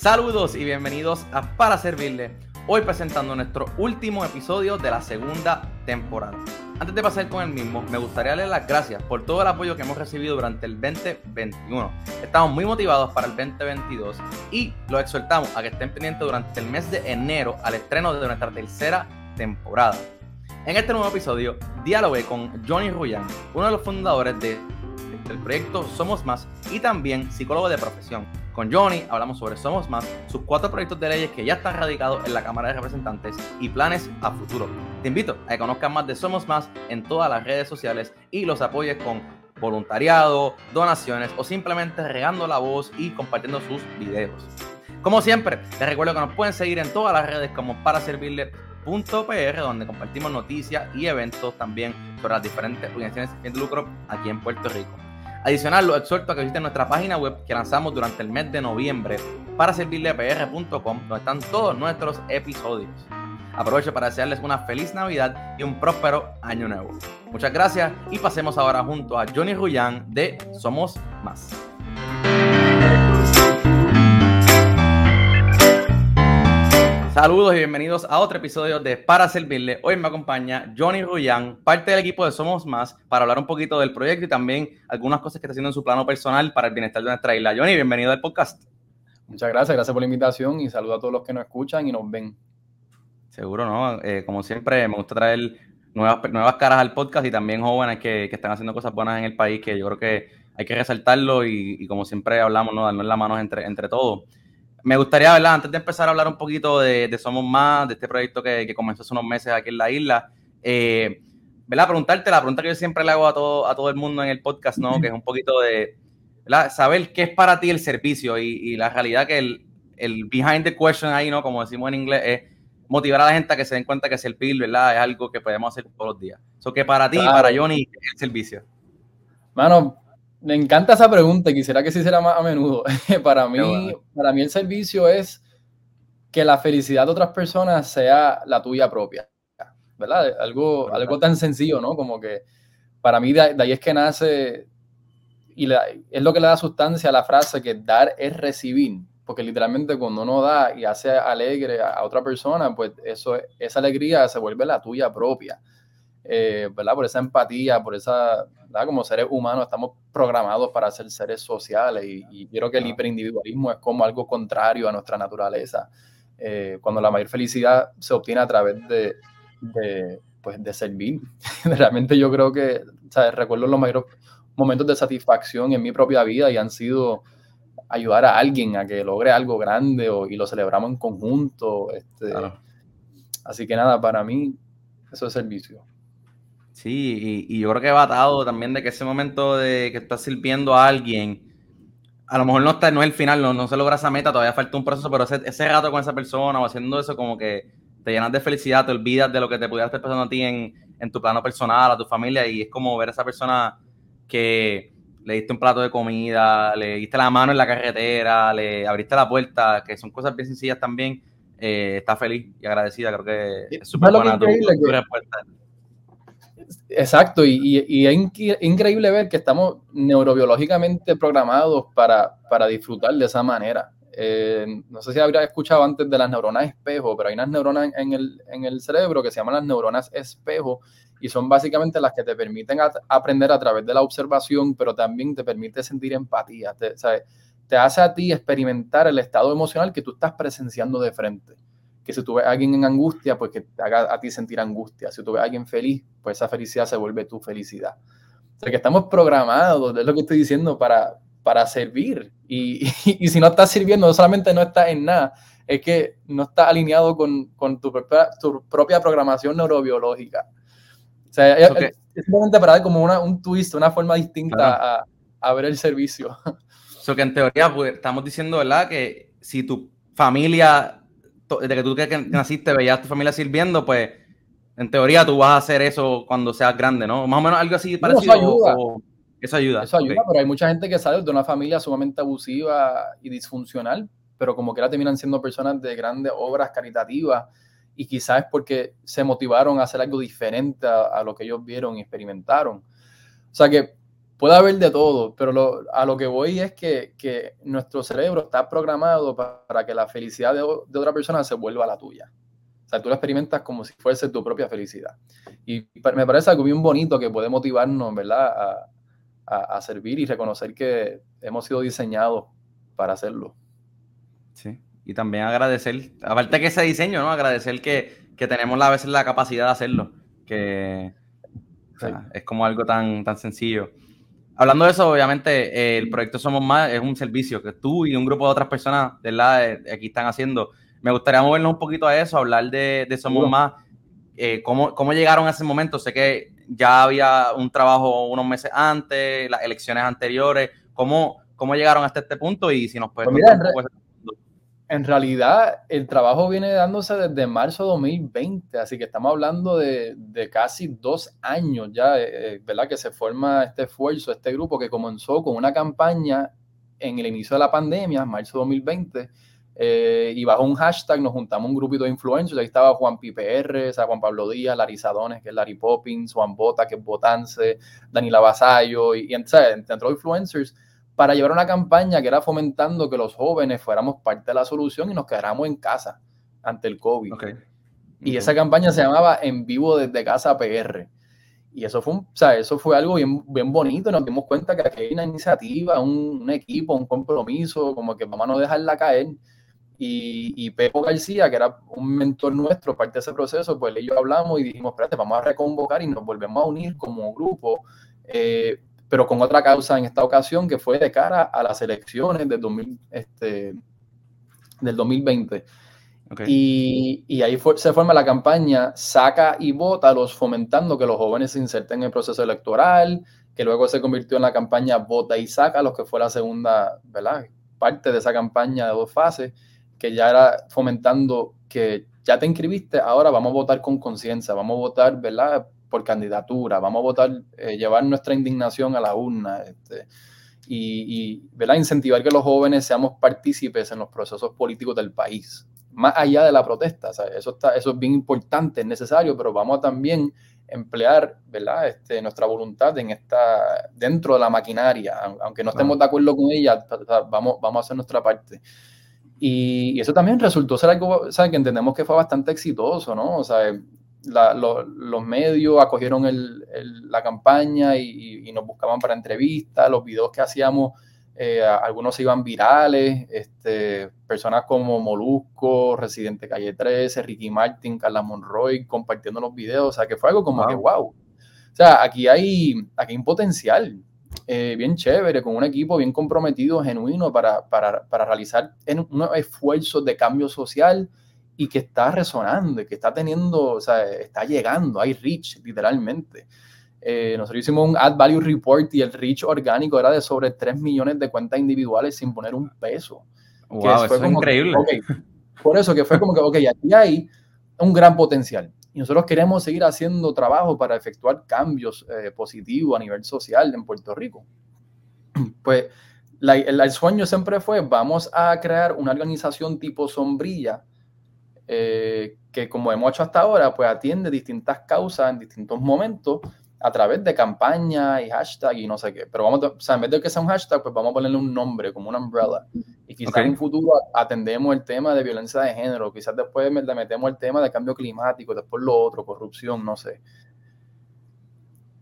Saludos y bienvenidos a Para Servirle. Hoy presentando nuestro último episodio de la segunda temporada. Antes de pasar con el mismo, me gustaría darle las gracias por todo el apoyo que hemos recibido durante el 2021. Estamos muy motivados para el 2022 y los exhortamos a que estén pendientes durante el mes de enero al estreno de nuestra tercera temporada. En este nuevo episodio, dialogué con Johnny Ruyan, uno de los fundadores de, del proyecto Somos Más y también psicólogo de profesión. Con Johnny hablamos sobre Somos Más, sus cuatro proyectos de leyes que ya están radicados en la Cámara de Representantes y planes a futuro. Te invito a que conozcas más de Somos Más en todas las redes sociales y los apoyes con voluntariado, donaciones o simplemente regando la voz y compartiendo sus videos. Como siempre, les recuerdo que nos pueden seguir en todas las redes como para servirle .pr, donde compartimos noticias y eventos también sobre las diferentes organizaciones de lucro aquí en Puerto Rico. Adicional, los exhorto a que visiten nuestra página web que lanzamos durante el mes de noviembre para servirlepr.com, donde están todos nuestros episodios. Aprovecho para desearles una feliz Navidad y un próspero año nuevo. Muchas gracias y pasemos ahora junto a Johnny Ruyan de Somos Más. Saludos y bienvenidos a otro episodio de Para Servirle. Hoy me acompaña Johnny Ruyan, parte del equipo de Somos Más, para hablar un poquito del proyecto y también algunas cosas que está haciendo en su plano personal para el bienestar de nuestra isla. Johnny, bienvenido al podcast. Muchas gracias, gracias por la invitación y saludo a todos los que nos escuchan y nos ven. Seguro, ¿no? Eh, como siempre, me gusta traer nuevas, nuevas caras al podcast y también jóvenes que, que, están haciendo cosas buenas en el país, que yo creo que hay que resaltarlo y, y como siempre hablamos, ¿no? Darnos la mano entre, entre todos. Me gustaría, ¿verdad? Antes de empezar a hablar un poquito de, de Somos Más, de este proyecto que, que, comenzó hace unos meses aquí en la isla, eh, ¿verdad? Preguntarte la pregunta que yo siempre le hago a todo, a todo el mundo en el podcast, ¿no? Que es un poquito de, ¿verdad? Saber qué es para ti el servicio y, y la realidad que el, el, behind the question ahí, ¿no? Como decimos en inglés, es motivar a la gente a que se den cuenta que servir, ¿verdad? Es algo que podemos hacer todos los días. Eso que para ti, claro. para Johnny, es el servicio. Mano, me encanta esa pregunta y quisiera que se hiciera más a menudo. para, mí, bueno. para mí el servicio es que la felicidad de otras personas sea la tuya propia, ¿verdad? Algo, algo tan sencillo, ¿no? Como que para mí de, de ahí es que nace y la, es lo que le da sustancia a la frase que dar es recibir, porque literalmente cuando uno da y hace alegre a, a otra persona, pues eso, esa alegría se vuelve la tuya propia. Eh, ¿verdad? Por esa empatía, por esa, ¿verdad? Como seres humanos estamos programados para ser seres sociales y, y creo que el hiperindividualismo es como algo contrario a nuestra naturaleza. Eh, cuando la mayor felicidad se obtiene a través de, de, pues, de servir. Realmente yo creo que, ¿sabes? Recuerdo los mayores momentos de satisfacción en mi propia vida y han sido ayudar a alguien a que logre algo grande o, y lo celebramos en conjunto. Este, claro. Así que nada, para mí eso es servicio. Sí, y, y, yo creo que va atado también de que ese momento de que estás sirviendo a alguien, a lo mejor no está, no es el final, no, no se logra esa meta, todavía falta un proceso, pero ese, ese rato con esa persona o haciendo eso como que te llenas de felicidad, te olvidas de lo que te pudiera estar pasando a ti en, en tu plano personal, a tu familia, y es como ver a esa persona que le diste un plato de comida, le diste la mano en la carretera, le abriste la puerta, que son cosas bien sencillas también, eh, está feliz y agradecida, creo que es súper buena tu, tu respuesta. Exacto, y, es increíble ver que estamos neurobiológicamente programados para, para disfrutar de esa manera. Eh, no sé si habría escuchado antes de las neuronas espejo, pero hay unas neuronas en el, en el cerebro que se llaman las neuronas espejo y son básicamente las que te permiten aprender a través de la observación, pero también te permite sentir empatía. Te, te hace a ti experimentar el estado emocional que tú estás presenciando de frente que si tú ves a alguien en angustia, pues que te haga a ti sentir angustia. Si tú ves a alguien feliz, pues esa felicidad se vuelve tu felicidad. O sea, que estamos programados, es lo que estoy diciendo, para, para servir. Y, y, y si no estás sirviendo, no solamente no estás en nada, es que no estás alineado con, con tu, propia, tu, propia, programación neurobiológica. O sea, okay. es simplemente para dar como una, un twist, una forma distinta claro. a, a, ver el servicio. So que en teoría, pues, estamos diciendo, ¿verdad? Que si tu familia desde que tú que naciste veías a tu familia sirviendo, pues en teoría tú vas a hacer eso cuando seas grande, ¿no? Más o menos algo así parecido. No, eso ayuda. O, eso ayuda. Eso ayuda, okay. pero hay mucha gente que sale de una familia sumamente abusiva y disfuncional, pero como que ahora terminan siendo personas de grandes obras caritativas y quizás es porque se motivaron a hacer algo diferente a, a lo que ellos vieron y experimentaron. O sea que puede haber de todo, pero a lo que voy es que, que, nuestro cerebro está programado para, que la felicidad de, de, otra persona se vuelva la tuya. O sea, tú la experimentas como si fuese tu propia felicidad. Y me parece algo bien bonito que puede motivarnos, ¿verdad? A, a, a servir y reconocer que hemos sido diseñados para hacerlo. Sí, y también agradecer, aparte que ese diseño, ¿no? Agradecer que, que tenemos a veces la capacidad de hacerlo, que es como algo tan, tan sencillo. Hablando de eso, obviamente, el proyecto Somos Más es un servicio que tú y un grupo de otras personas de la aquí están haciendo. Me gustaría movernos un poquito a eso, hablar de, de Somos Más. Eh, ¿cómo, ¿Cómo llegaron a ese momento? Sé que ya había un trabajo unos meses antes, las elecciones anteriores. ¿Cómo, cómo llegaron hasta este punto? Y si nos puedes pues en realidad, el trabajo viene dándose desde marzo de 2020, así que estamos hablando de, casi dos años ya, eh, eh, ¿verdad? Que se forma este esfuerzo, este grupo que comenzó con una campaña en el inicio de la pandemia, marzo de 2020, eh, y bajo un hashtag nos juntamos un grupito de influencers, ahí estaba Juan PPR, o sea, Juan Pablo Díaz, Larry Sadones, que es Larry Poppins, Juan Bota, que es Botance, Daniela Basayo, y, y entre otros influencers, para llevar una campaña que era fomentando que los jóvenes fuéramos parte de la solución y nos quedáramos en casa ante el COVID. Y esa campaña se llamaba En Vivo desde Casa PR. Y eso fue, un, o sea, eso fue algo bien, bien bonito. Nos dimos cuenta que aquí hay una iniciativa, un, equipo, un compromiso, como que vamos a no dejarla caer. Y, y, Pepo García, que era un mentor nuestro, parte de ese proceso, pues él y yo hablamos y dijimos, espérate, vamos a reconvocar y nos volvemos a unir como grupo eh, pero con otra causa en esta ocasión que fue de cara a las elecciones del, 2000, este, del 2020. Y, y, ahí se forma la campaña Saca y vota los fomentando que los jóvenes se inserten en el proceso electoral, que luego se convirtió en la campaña Vota y Saca, los que fue la segunda ¿verdad? parte de esa campaña de dos fases, que ya era fomentando que ya te inscribiste, ahora vamos a votar con conciencia, vamos a votar ¿verdad? Por candidatura, vamos a votar, eh, llevar nuestra indignación a la urna este, y, ¿verdad? incentivar que los jóvenes seamos partícipes en los procesos políticos del país, más allá de la protesta. eso, está, eso es bien importante, es necesario, pero vamos a también emplear ¿verdad? Este, nuestra voluntad en esta, dentro de la maquinaria, aunque no estemos de acuerdo con ella, vamos, vamos a hacer nuestra parte. Y, eso también resultó ser algo que entendemos que fue bastante exitoso, ¿no? O sea, los medios acogieron la campaña y, nos buscaban para entrevistas, los videos que hacíamos, eh, algunos se iban virales, este, personas como Molusco, Residente Calle 13, Ricky Martin, Carla Monroy compartiendo los videos, o sea que fue algo como que wow. O sea, aquí hay, aquí hay un potencial eh, bien chévere, con un equipo bien comprometido, genuino para, para, para realizar unos esfuerzos de cambio social y que está resonando, que está teniendo, o sea, está llegando, hay reach literalmente. Eh, nosotros hicimos un Ad Value Report y el reach orgánico era de sobre 3 millones de cuentas individuales sin poner un peso. Wow, eso es increíble. por eso que fue como que, ok, aquí hay un gran potencial. Y nosotros queremos seguir haciendo trabajo para efectuar cambios eh, positivos a nivel social en Puerto Rico. Pues el, sueño siempre fue, vamos a crear una organización tipo sombrilla eh, que como hemos hecho hasta ahora, pues atiende distintas causas en distintos momentos a través de campañas y hashtag y no sé qué. Pero vamos, o sea, en vez de que sea un hashtag, pues vamos a ponerle un nombre, como una umbrella. Y quizás en un futuro atendemos el tema de violencia de género, quizás después le metemos el tema de cambio climático, después lo otro, corrupción, no sé.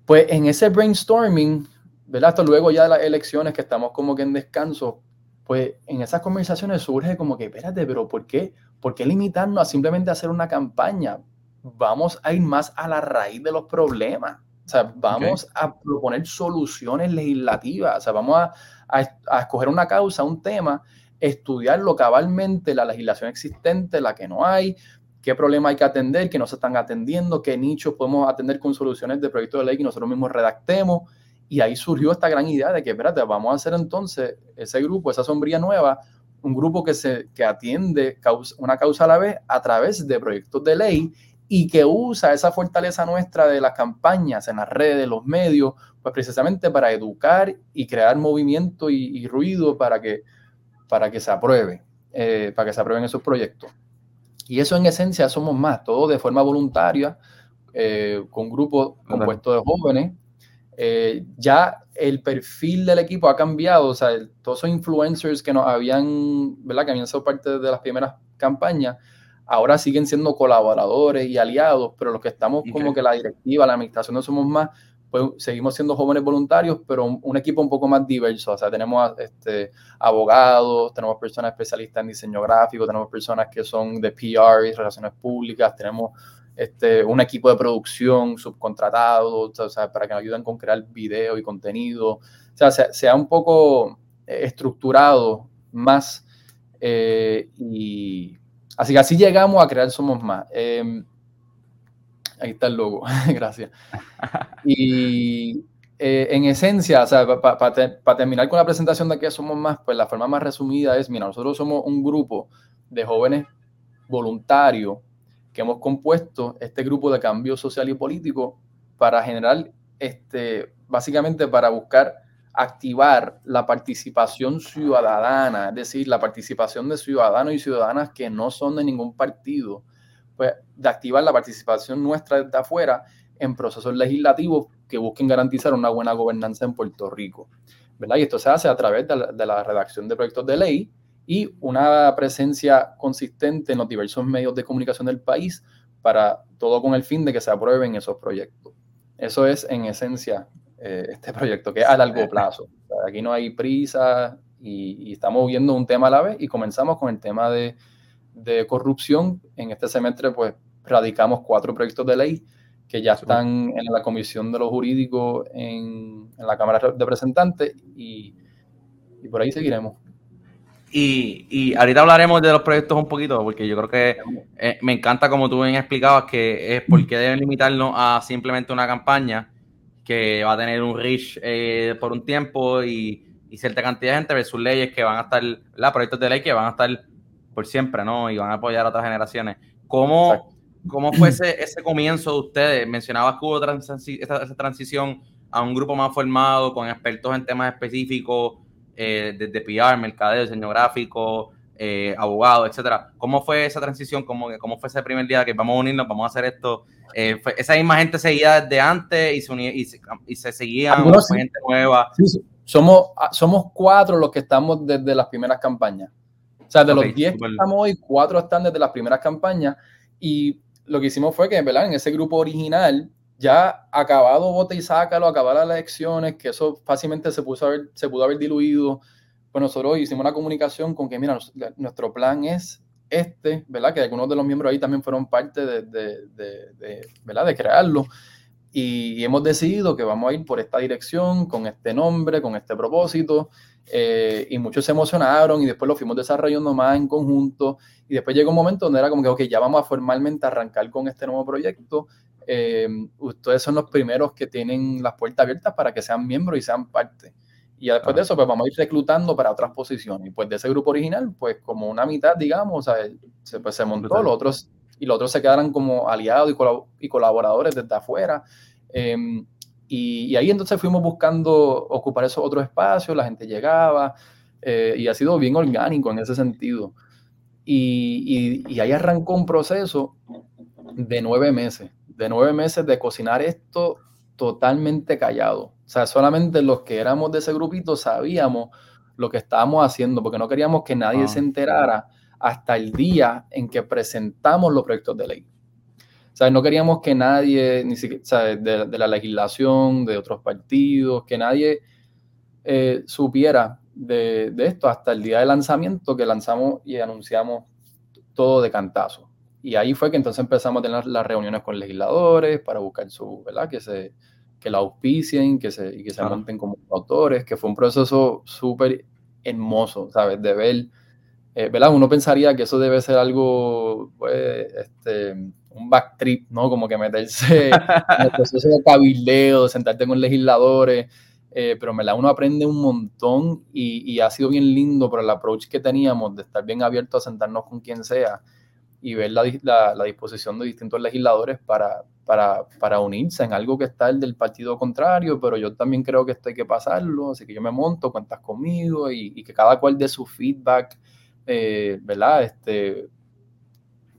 Pues en ese brainstorming, ¿verdad? Hasta luego ya de las elecciones que estamos como que en descanso, pues en esas conversaciones surge como que, espérate, pero ¿por qué? ¿Por qué limitarnos a simplemente hacer una campaña? Vamos a ir más a la raíz de los problemas. O sea, vamos a proponer soluciones legislativas. O sea, vamos a, a, escoger una causa, un tema, estudiarlo cabalmente, la legislación existente, la que no hay, qué problema hay que atender, que no se están atendiendo, qué nichos podemos atender con soluciones de proyecto de ley que nosotros mismos redactemos. Y ahí surgió esta gran idea de que, espérate, vamos a hacer entonces ese grupo, esa sombría nueva, un grupo que, se, que atiende una causa a la vez a través de proyectos de ley y que usa esa fortaleza nuestra de las campañas en las redes, los medios, pues precisamente para educar y crear movimiento y, ruido para que, para que se apruebe, eh, para que se aprueben esos proyectos. Y eso en esencia somos más, todo de forma voluntaria, eh, con grupos compuestos de jóvenes. Eh, ya el perfil del equipo ha cambiado, o sea, todos esos influencers que nos habían, ¿verdad? Que habían sido parte de las primeras campañas, ahora siguen siendo colaboradores y aliados, pero los que estamos como que la directiva, la administración no somos más, pues seguimos siendo jóvenes voluntarios, pero un, equipo un poco más diverso, o sea, tenemos este, abogados, tenemos personas especialistas en diseño gráfico, tenemos personas que son de PR y relaciones públicas, tenemos este, un equipo de producción subcontratado, para que nos ayuden con crear video y contenido. O sea, un poco eh, estructurado más eh, y así que así llegamos a crear Somos Más. Em, ahí está el logo, gracias. Y eh, en esencia, para terminar con la presentación de qué somos más, pues la forma más resumida es, mira, nosotros somos un grupo de jóvenes voluntarios que hemos compuesto este grupo de cambio social y político para generar, este, básicamente para buscar activar la participación ciudadana, es decir, la participación de ciudadanos y ciudadanas que no son de ningún partido, pues de activar la participación nuestra desde afuera en procesos legislativos que busquen garantizar una buena gobernanza en Puerto Rico. ¿verdad? Y esto se hace a través de la, de la redacción de proyectos de ley y una presencia consistente en los diversos medios de comunicación del país para todo con el fin de que se aprueben esos proyectos. Eso es en esencia eh, este proyecto, que es a largo plazo. aquí no hay prisa y, estamos viendo un tema a la vez y comenzamos con el tema de, de corrupción. En este semestre pues radicamos cuatro proyectos de ley que ya están en la Comisión de los Jurídicos en, en la Cámara de Representantes y, y por ahí seguiremos. Y, ahorita hablaremos de los proyectos un poquito, porque yo creo que eh, me encanta como tú bien explicabas que es porque deben limitarnos a simplemente una campaña que va a tener un reach eh, por un tiempo y, cierta cantidad de gente versus leyes que van a estar, la proyectos de ley que van a estar por siempre, ¿no? Y van a apoyar a otras generaciones. ¿Cómo, cómo fue ese, ese, comienzo de ustedes? Mencionabas que hubo esa transición a un grupo más formado, con expertos en temas específicos eh, desde PR, mercadeo, diseño gráfico, eh, abogado, etcétera. ¿Cómo fue esa transición? ¿Cómo, ¿Cómo fue ese primer día que vamos a unirnos, vamos a hacer esto? Eh, ¿Esa misma gente seguía desde antes y se, unía, y se, y se seguían gente nueva? Somos, ah, somos cuatro los que estamos desde las primeras campañas. O sea, de los diez que estamos hoy, cuatro están desde las primeras campañas. Y lo que hicimos fue que, ¿verdad? En ese grupo original, ya acabado bote y sácalo, acabar las elecciones, que eso fácilmente se, puso se pudo haber diluido. Pues nosotros hicimos una comunicación con que, mira, nuestro plan es este, ¿verdad? Que algunos de los miembros ahí también fueron parte de, de, de, ¿verdad? de crearlo. Y, hemos decidido que vamos a ir por esta dirección, con este nombre, con este propósito. Eh, y muchos se emocionaron y después lo fuimos desarrollando más en conjunto. Y después llegó un momento donde era como que, ok, ya vamos a formalmente arrancar con este nuevo proyecto eh, ustedes son los primeros que tienen las puertas abiertas para que sean miembros y sean parte. Y después de eso, pues vamos a ir reclutando para otras posiciones. Y pues de ese grupo original, pues como una mitad, digamos, se, pues, se montó, los otros, y los otros se quedaron como aliados y, colaboradores desde afuera. Em, y, ahí entonces fuimos buscando ocupar esos otros espacios, la gente llegaba, eh, y ha sido bien orgánico en ese sentido. Y, y, ahí arrancó un proceso de nueve meses de nueve meses de cocinar esto totalmente callado. O sea, solamente los que éramos de ese grupito sabíamos lo que estábamos haciendo, porque no queríamos que nadie ah. se enterara hasta el día en que presentamos los proyectos de ley. O sea, no queríamos que nadie, ni siquiera, de, la legislación, de otros partidos, que nadie eh, supiera de, de, esto hasta el día de lanzamiento que lanzamos y anunciamos todo de cantazo. Y ahí fue que entonces empezamos a tener las reuniones con legisladores para buscar su, ¿verdad? Que se que la auspicien, que se, y que se monten como autores, que fue un proceso súper hermoso, ¿sabes? De ver, eh, ¿verdad? Uno pensaría que eso debe ser algo, pues, este, un backtrip, ¿no? Como que meterse en el proceso de cabildeo, sentarte con legisladores, eh, pero la uno aprende un montón y, y, ha sido bien lindo por el approach que teníamos de estar bien abierto a sentarnos con quien sea y ver la, la, disposición de distintos legisladores para, para, para, unirse en algo que está el del partido contrario, pero yo también creo que esto hay que pasarlo, así que yo me monto, cuentas conmigo y, y que cada cual dé su feedback, eh, ¿verdad? Este,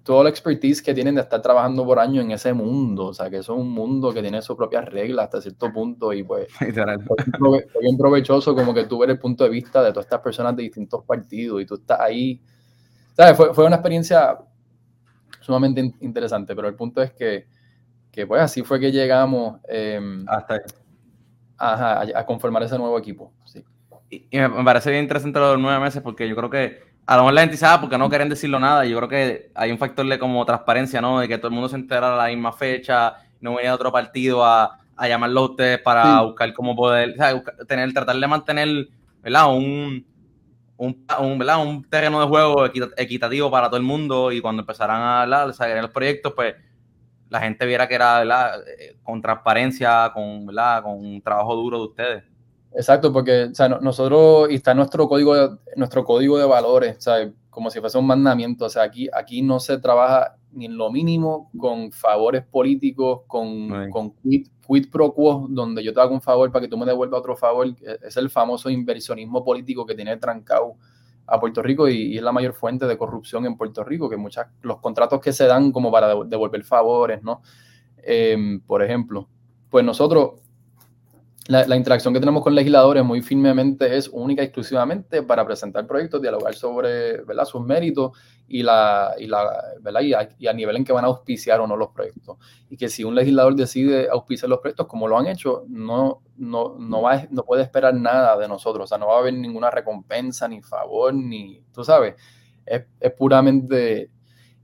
todo la expertise que tienen de estar trabajando por años en ese mundo, o sea, que eso es un mundo que tiene sus propias reglas hasta cierto punto y pues fue bien provechoso como que tú ver el punto de vista de todas estas personas de distintos partidos y tú estás ahí, ¿sabes? Fue, fue una experiencia sumamente interesante, pero el punto es que, que pues así fue que llegamos em, hasta a, a, conformar ese nuevo equipo, sí. Y, me parece bien interesante los nueve meses porque yo creo que a lo mejor la gente sabe ah, porque no quieren decirlo nada. Yo creo que hay un factor de como transparencia, ¿no? De que todo el mundo se entera a la misma fecha, no venía de otro partido a, a llamarlo a ustedes para buscar cómo poder, o sea, tener, tratar de mantener, ¿verdad? Un, un, un, terreno de juego equitativo para todo el mundo y cuando empezaran a hablar, en los proyectos, pues la gente viera que era. Eh, con transparencia, con. Con un trabajo duro de ustedes. Exacto, porque o sea, nosotros, y está nuestro código, nuestro código de valores, sea, como si fuese un mandamiento, o sea, aquí, aquí no se trabaja ni en lo mínimo con favores políticos, con, con quid, pro quo, donde yo te hago un favor para que tú me devuelvas otro favor, es el famoso inversionismo político que tiene trancado a Puerto Rico y, es la mayor fuente de corrupción en Puerto Rico, que muchas, los contratos que se dan como para devolver favores, ¿no? Em, por ejemplo, pues nosotros la, interacción que tenemos con legisladores muy firmemente es única y exclusivamente para presentar proyectos, dialogar sobre ¿verdad? sus méritos y, la, y, la. Y, nivel en que van a auspiciar o no los proyectos. Y que si un legislador decide auspiciar los proyectos como lo han hecho, no, no, no, va, no puede esperar nada de nosotros. O sea, no va a haber ninguna recompensa, ni favor, ni, tú sabes, es, es puramente...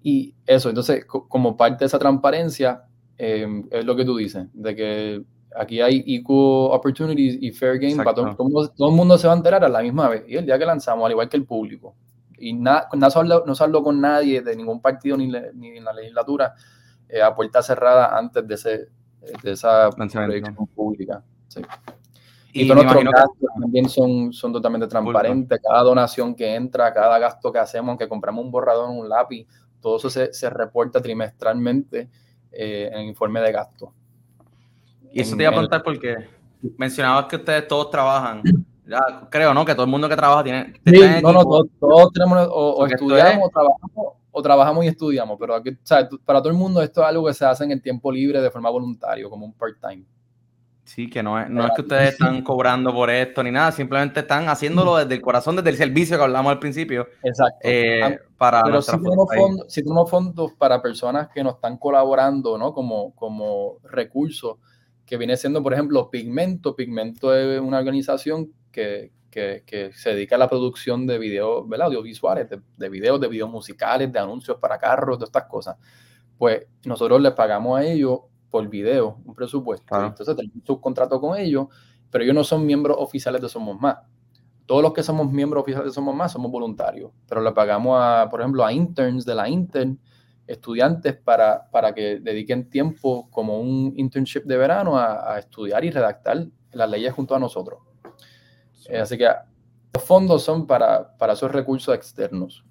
Y eso, entonces, como parte de esa transparencia, eh, es lo que tú dices, de que aquí hay equal opportunities y fair game para todo, todo, el mundo se va a enterar a la misma vez. Y el día que lanzamos, al igual que el público. Y nada, no se habló con nadie de ningún partido ni, ni en la legislatura eh, a puerta cerrada antes de, ese, de esa proyección pública. Y, todos nuestros gastos también son, son totalmente transparentes. Cada donación que entra, cada gasto que hacemos, aunque compramos un borrador, un lápiz, todo eso se, se reporta trimestralmente eh, en el informe de gastos. Y eso te iba a preguntar porque mencionabas que ustedes todos trabajan. Ya, creo, ¿no? Que todo el mundo que trabaja tiene. Sí, no, no, todos, tenemos, o, estudiamos, o trabajamos, o trabajamos y estudiamos, pero aquí, para todo el mundo esto es algo que se hace en el tiempo libre de forma voluntaria, como un part-time. Sí, que no es, no es que ustedes están cobrando por esto ni nada, simplemente están haciéndolo desde el corazón, desde el servicio que hablamos al principio. Exacto. Eh, para Pero si tenemos, fondos, si tenemos fondos para personas que nos están colaborando, ¿no? Como, como recursos que viene siendo, por ejemplo, Pigmento. Pigmento es una organización que, se dedica a la producción de videos, ¿verdad? Audiovisuales, de, videos, de videos musicales, de anuncios para carros, de estas cosas. Pues nosotros les pagamos a ellos por video, un presupuesto. Entonces tenemos un contrato con ellos, pero ellos no son miembros oficiales de Somos Más. Todos los que somos miembros oficiales de Somos Más somos voluntarios, pero le pagamos, a, por ejemplo, a interns de la Intern estudiantes para, para que dediquen tiempo como un internship de verano a, estudiar y redactar las leyes junto a nosotros. Eh, así que los fondos son para, para esos recursos externos.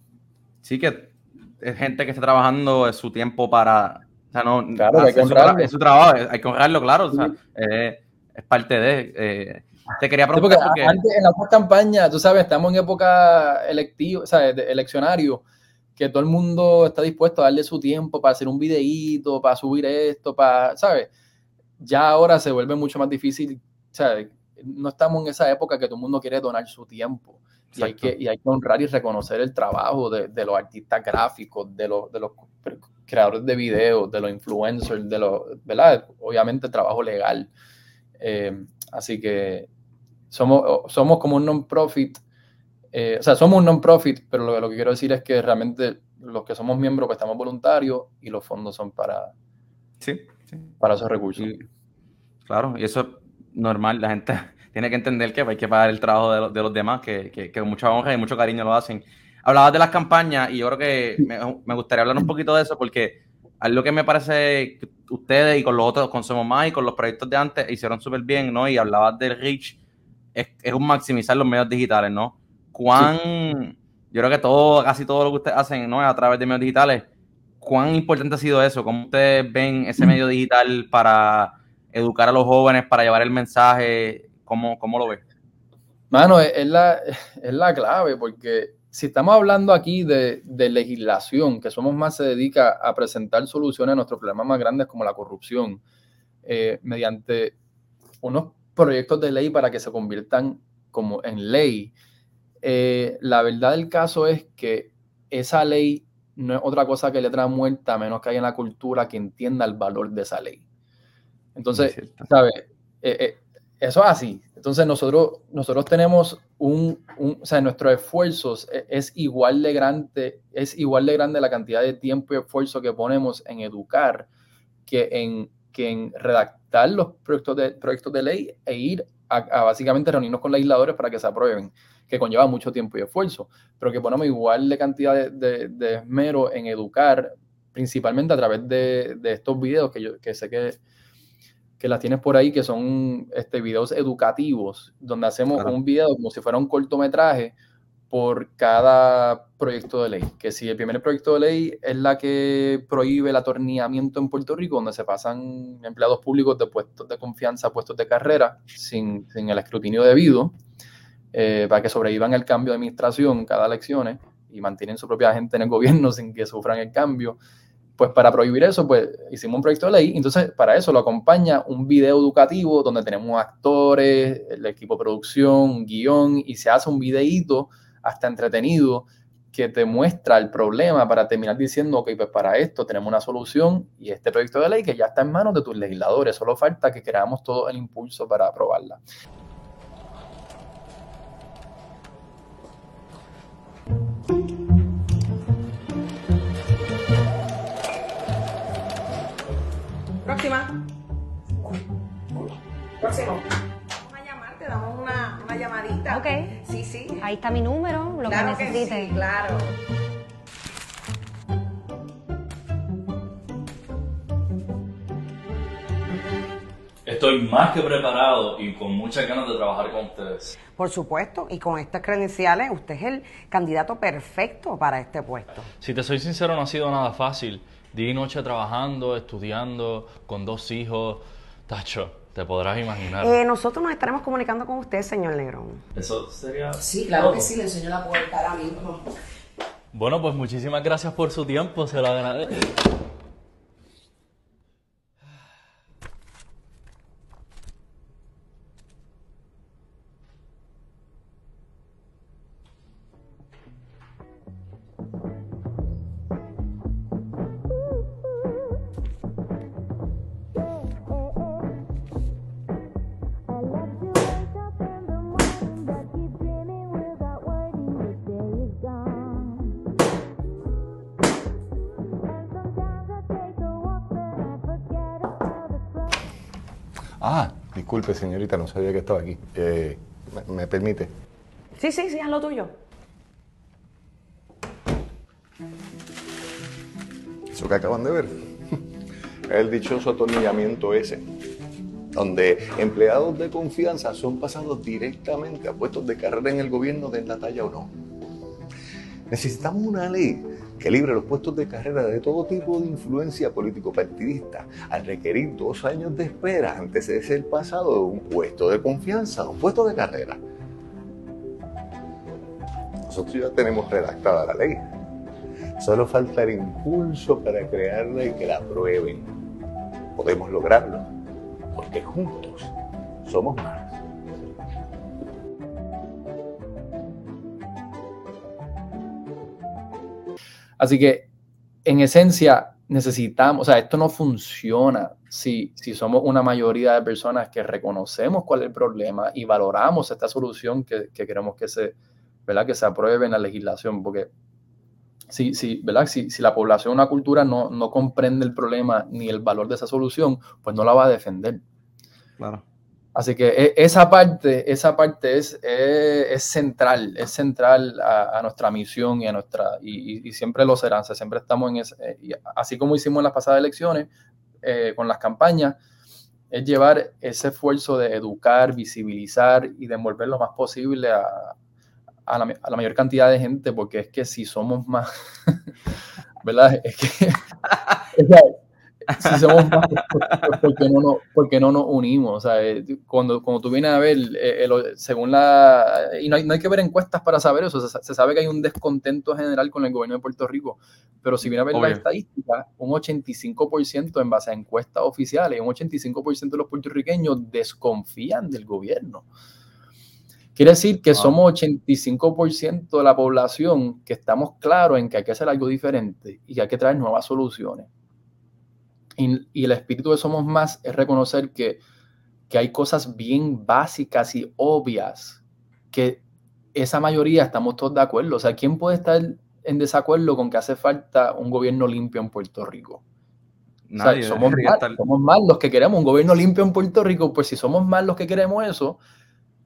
Sí que es gente que está trabajando su tiempo para... O sea, no, claro, hay que honrarlo. Es su trabajo, hay que honrarlo, claro. O sea, es parte de... Eh, te quería preguntar porque Antes, en la campaña, tú sabes, estamos en época electiva, o sea, eleccionario que todo el mundo está dispuesto a darle su tiempo para hacer un videíto, para subir esto, para, ¿sabes? Ya ahora se vuelve mucho más difícil, ¿sabes? No estamos en esa época que todo el mundo quiere donar su tiempo. Y hay, que, y hay, que, honrar y reconocer el trabajo de, de los artistas gráficos, de los, de los creadores de videos, de los influencers, de los, ¿verdad? Obviamente el trabajo legal. Eh, así que somos, somos como un non-profit eh, o sea, somos un non-profit, pero lo, que quiero decir es que realmente los que somos miembros pues estamos voluntarios y los fondos son para, sí, para esos recursos. claro, y eso es normal, la gente tiene que entender que hay que pagar el trabajo de, los demás, que, que, que, mucha honra y mucho cariño lo hacen. Hablabas de las campañas y yo creo que me, gustaría hablar un poquito de eso porque algo que me parece que ustedes y con los otros, con Somos Más y con los proyectos de antes hicieron súper bien, ¿no? Y hablabas del reach, es, es un maximizar los medios digitales, ¿no? Cuán, yo creo que todo, casi todo lo que ustedes hacen, ¿no? A través de medios digitales, ¿cuán importante ha sido eso? ¿Cómo ustedes ven ese medio digital para educar a los jóvenes, para llevar el mensaje? ¿Cómo, cómo lo ves? Mano, es, la, es la clave, porque si estamos hablando aquí de, legislación, que Somos Más se dedica a presentar soluciones a nuestros problemas más grandes como la corrupción, eh, mediante unos proyectos de ley para que se conviertan como en ley, eh, la verdad del caso es que esa ley no es otra cosa que letra muerta, a menos que haya en la cultura que entienda el valor de esa ley. Entonces, ¿sabes? Eh, eso es así. Entonces nosotros, nosotros tenemos un, o sea, nuestros esfuerzos e, es, igual de grande, es igual de grande la cantidad de tiempo y esfuerzo que ponemos en educar que en, que en redactar los proyectos de, proyectos de ley e ir a, básicamente reunirnos con legisladores para que se aprueben, que conlleva mucho tiempo y esfuerzo, pero que ponemos igual de cantidad de, de, esmero en educar, principalmente a través de, de estos videos que yo que sé que que las tienes por ahí, que son este, videos educativos, donde hacemos un video como si fuera un cortometraje por cada proyecto de ley. Que si el primer proyecto de ley es la que prohíbe el atornillamiento en Puerto Rico, donde se pasan empleados públicos de puestos de confianza a puestos de carrera sin, sin el escrutinio debido, eh, para que sobrevivan el cambio de administración cada elección y mantienen su propia gente en el gobierno sin que sufran el cambio pues para prohibir eso, pues hicimos un proyecto de ley. Entonces, para eso lo acompaña un video educativo donde tenemos actores, el equipo de producción, guion, y se hace un videíto hasta entretenido que te muestra el problema para terminar diciendo, ok, pues para esto tenemos una solución y este proyecto de ley que ya está en manos de tus legisladores. Solo falta que creamos todo el impulso para aprobarla. Próxima. Próximo. Vamos a llamar, te damos una, una llamadita. Ok. Sí, sí. Ahí está mi número, lo claro que necesite. sí, claro. Estoy más que preparado y con muchas ganas de trabajar con ustedes. Por supuesto, y con estas credenciales, usted es el candidato perfecto para este puesto. Si te soy sincero, no ha sido nada fácil día y noche trabajando, estudiando, con dos hijos. Tacho, te podrás imaginar. Eh, nosotros nos estaremos comunicando con usted, señor Negrón. Eso sería. Sí, claro que sí, le enseño la puerta ahora mismo. Bueno, pues muchísimas gracias por su tiempo, se lo agradezco. Disculpe, señorita, no sabía que estaba aquí. Eh, ¿me, permite? Sí, sí, sí, haz lo tuyo. Eso que acaban de ver. El dichoso atornillamiento ese, donde empleados de confianza son pasados directamente a puestos de carrera en el gobierno de la talla o no. Necesitamos una ley que libre los puestos de carrera de todo tipo de influencia político-partidista al requerir dos años de espera antes de ser pasado de un puesto de confianza a un puesto de carrera. Nosotros ya tenemos redactada la ley. Solo falta el impulso para crearla y que la aprueben. Podemos lograrlo, porque juntos somos más. Así que, en esencia, necesitamos, o sea, esto no funciona si, si somos una mayoría de personas que reconocemos cuál es el problema y valoramos esta solución que, queremos que se, ¿verdad? que se apruebe en la legislación, porque si, si, ¿verdad? si, si la población, una cultura no, no comprende el problema ni el valor de esa solución, pues no la va a defender. Claro. Así que e, esa parte, esa parte es, es, central, es central a, nuestra misión y a nuestra, y, siempre lo será, siempre estamos en ese, eh, así como hicimos en las pasadas elecciones, eh, con las campañas, es llevar ese esfuerzo de educar, visibilizar y de envolver lo más posible a, a, la, mayor cantidad de gente, porque es que si somos más, ¿verdad? Es que, si somos más, ¿por qué no, no, porque no nos unimos? O sea, eh, cuando, cuando tú vienes a ver, eh, según la... Y no hay, no hay, que ver encuestas para saber eso, se, sabe que hay un descontento general con el gobierno de Puerto Rico, pero si viene a ver la estadística, un 85% en base a encuestas oficiales, un 85% de los puertorriqueños desconfían del gobierno. Quiere decir que somos 85% de la población que estamos claros en que hay que hacer algo diferente y que hay que traer nuevas soluciones. Y, el espíritu de Somos Más es reconocer que, que hay cosas bien básicas y obvias que esa mayoría estamos todos de acuerdo. O sea, ¿quién puede estar en desacuerdo con que hace falta un gobierno limpio en Puerto Rico? Nadie, somos, más, somos más los que queremos un gobierno limpio en Puerto Rico, pues si somos más los que queremos eso,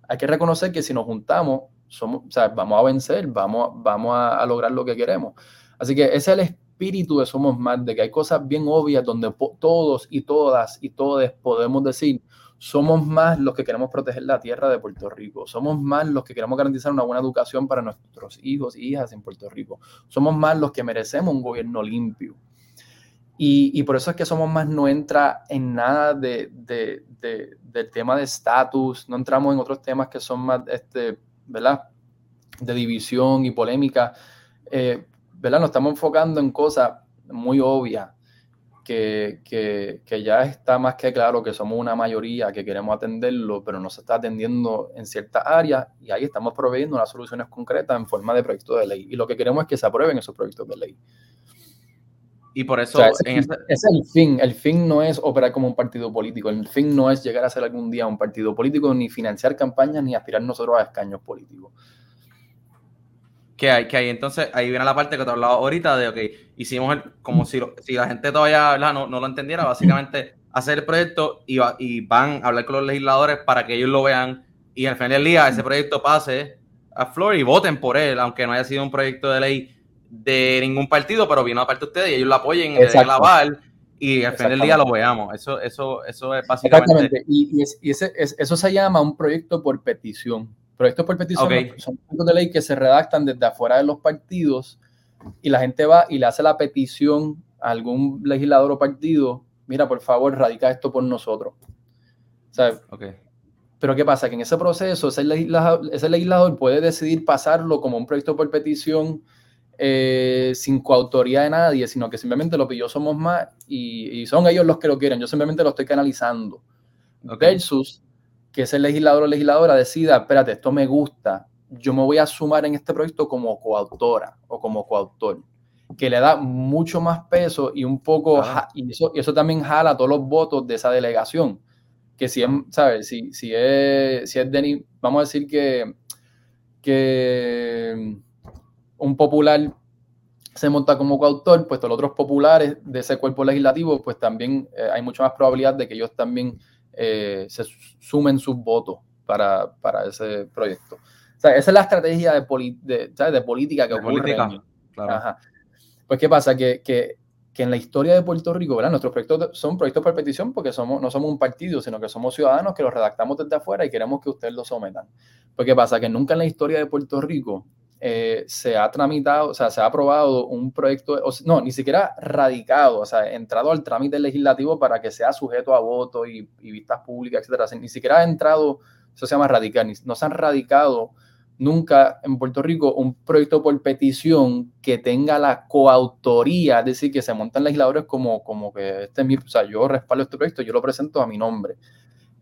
hay que reconocer que si nos juntamos, somos, o sea, vamos a vencer, vamos, vamos a, a, lograr lo que queremos. Así que ese es el espíritu de Somos Más, de que hay cosas bien obvias donde todos y todas y todos podemos decir, somos más los que queremos proteger la tierra de Puerto Rico, somos más los que queremos garantizar una buena educación para nuestros hijos y hijas en Puerto Rico, somos más los que merecemos un gobierno limpio. Y, y por eso es que Somos Más no entra en nada de, de, de, del tema de estatus, no entramos en otros temas que son más, este, ¿verdad? De división y polémica. Eh, ¿verdad? Nos estamos enfocando en cosas muy obvias, que, que, que, ya está más que claro que somos una mayoría que queremos atenderlo, pero no se está atendiendo en ciertas áreas y ahí estamos proveyendo unas soluciones concretas en forma de proyectos de ley. Y lo que queremos es que se aprueben esos proyectos de ley. Y por eso... ese, es el fin. El fin no es operar como un partido político. El fin no es llegar a ser algún día un partido político, ni financiar campañas, ni aspirar nosotros a escaños políticos que hay, que hay. Entonces, ahí viene la parte que te hablaba ahorita de, ok, hicimos el, como si, si la gente todavía no, no, lo entendiera, básicamente hacer el proyecto y, y, van a hablar con los legisladores para que ellos lo vean y al final del día ese proyecto pase a Flor y voten por él, aunque no haya sido un proyecto de ley de ningún partido, pero vino aparte de ustedes y ellos lo apoyen, y lavar y al final del día lo veamos. Eso, eso, eso es básicamente. Exactamente. Y, y, ese, eso se llama un proyecto por petición. Proyectos por petición son proyectos de ley que se redactan desde afuera de los partidos y la gente va y le hace la petición a algún legislador o partido, mira, por favor, radica esto por nosotros. Pero ¿qué pasa? Que en ese proceso ese legislador, puede decidir pasarlo como un proyecto por petición eh, sin coautoría de nadie, sino que simplemente lo que yo somos más y, son ellos los que lo quieren. Yo simplemente lo estoy canalizando. Versus que ese legislador o legisladora decida, espérate, esto me gusta, yo me voy a sumar en este proyecto como coautora o como coautor, que le da mucho más peso y un poco, y, eso, y eso también jala todos los votos de esa delegación, que si es, ¿sabes? Si, si es, si es Denis, vamos a decir que, que un popular se monta como coautor, pues todos los otros populares de ese cuerpo legislativo, pues también eh, hay mucha más probabilidad de que ellos también eh, se sumen sus votos para, para, ese proyecto. O sea, esa es la estrategia de, de, de política que ocurre. Claro. Pues, ¿qué pasa? Que, que, que, en la historia de Puerto Rico, ¿verdad? Nuestros proyectos son proyectos por petición porque somos, no somos un partido, sino que somos ciudadanos que los redactamos desde afuera y queremos que ustedes lo sometan. Pues, ¿qué pasa? Que nunca en la historia de Puerto Rico eh, se ha tramitado, o sea, se ha aprobado un proyecto, no, ni siquiera radicado, o sea, entrado al trámite legislativo para que sea sujeto a voto y, vistas públicas, etcétera. Ni siquiera ha entrado, eso se llama radicar, no se han radicado nunca en Puerto Rico un proyecto por petición que tenga la coautoría, es decir, que se montan legisladores como, como que este es mi, o sea, yo respaldo este proyecto, yo lo presento a mi nombre.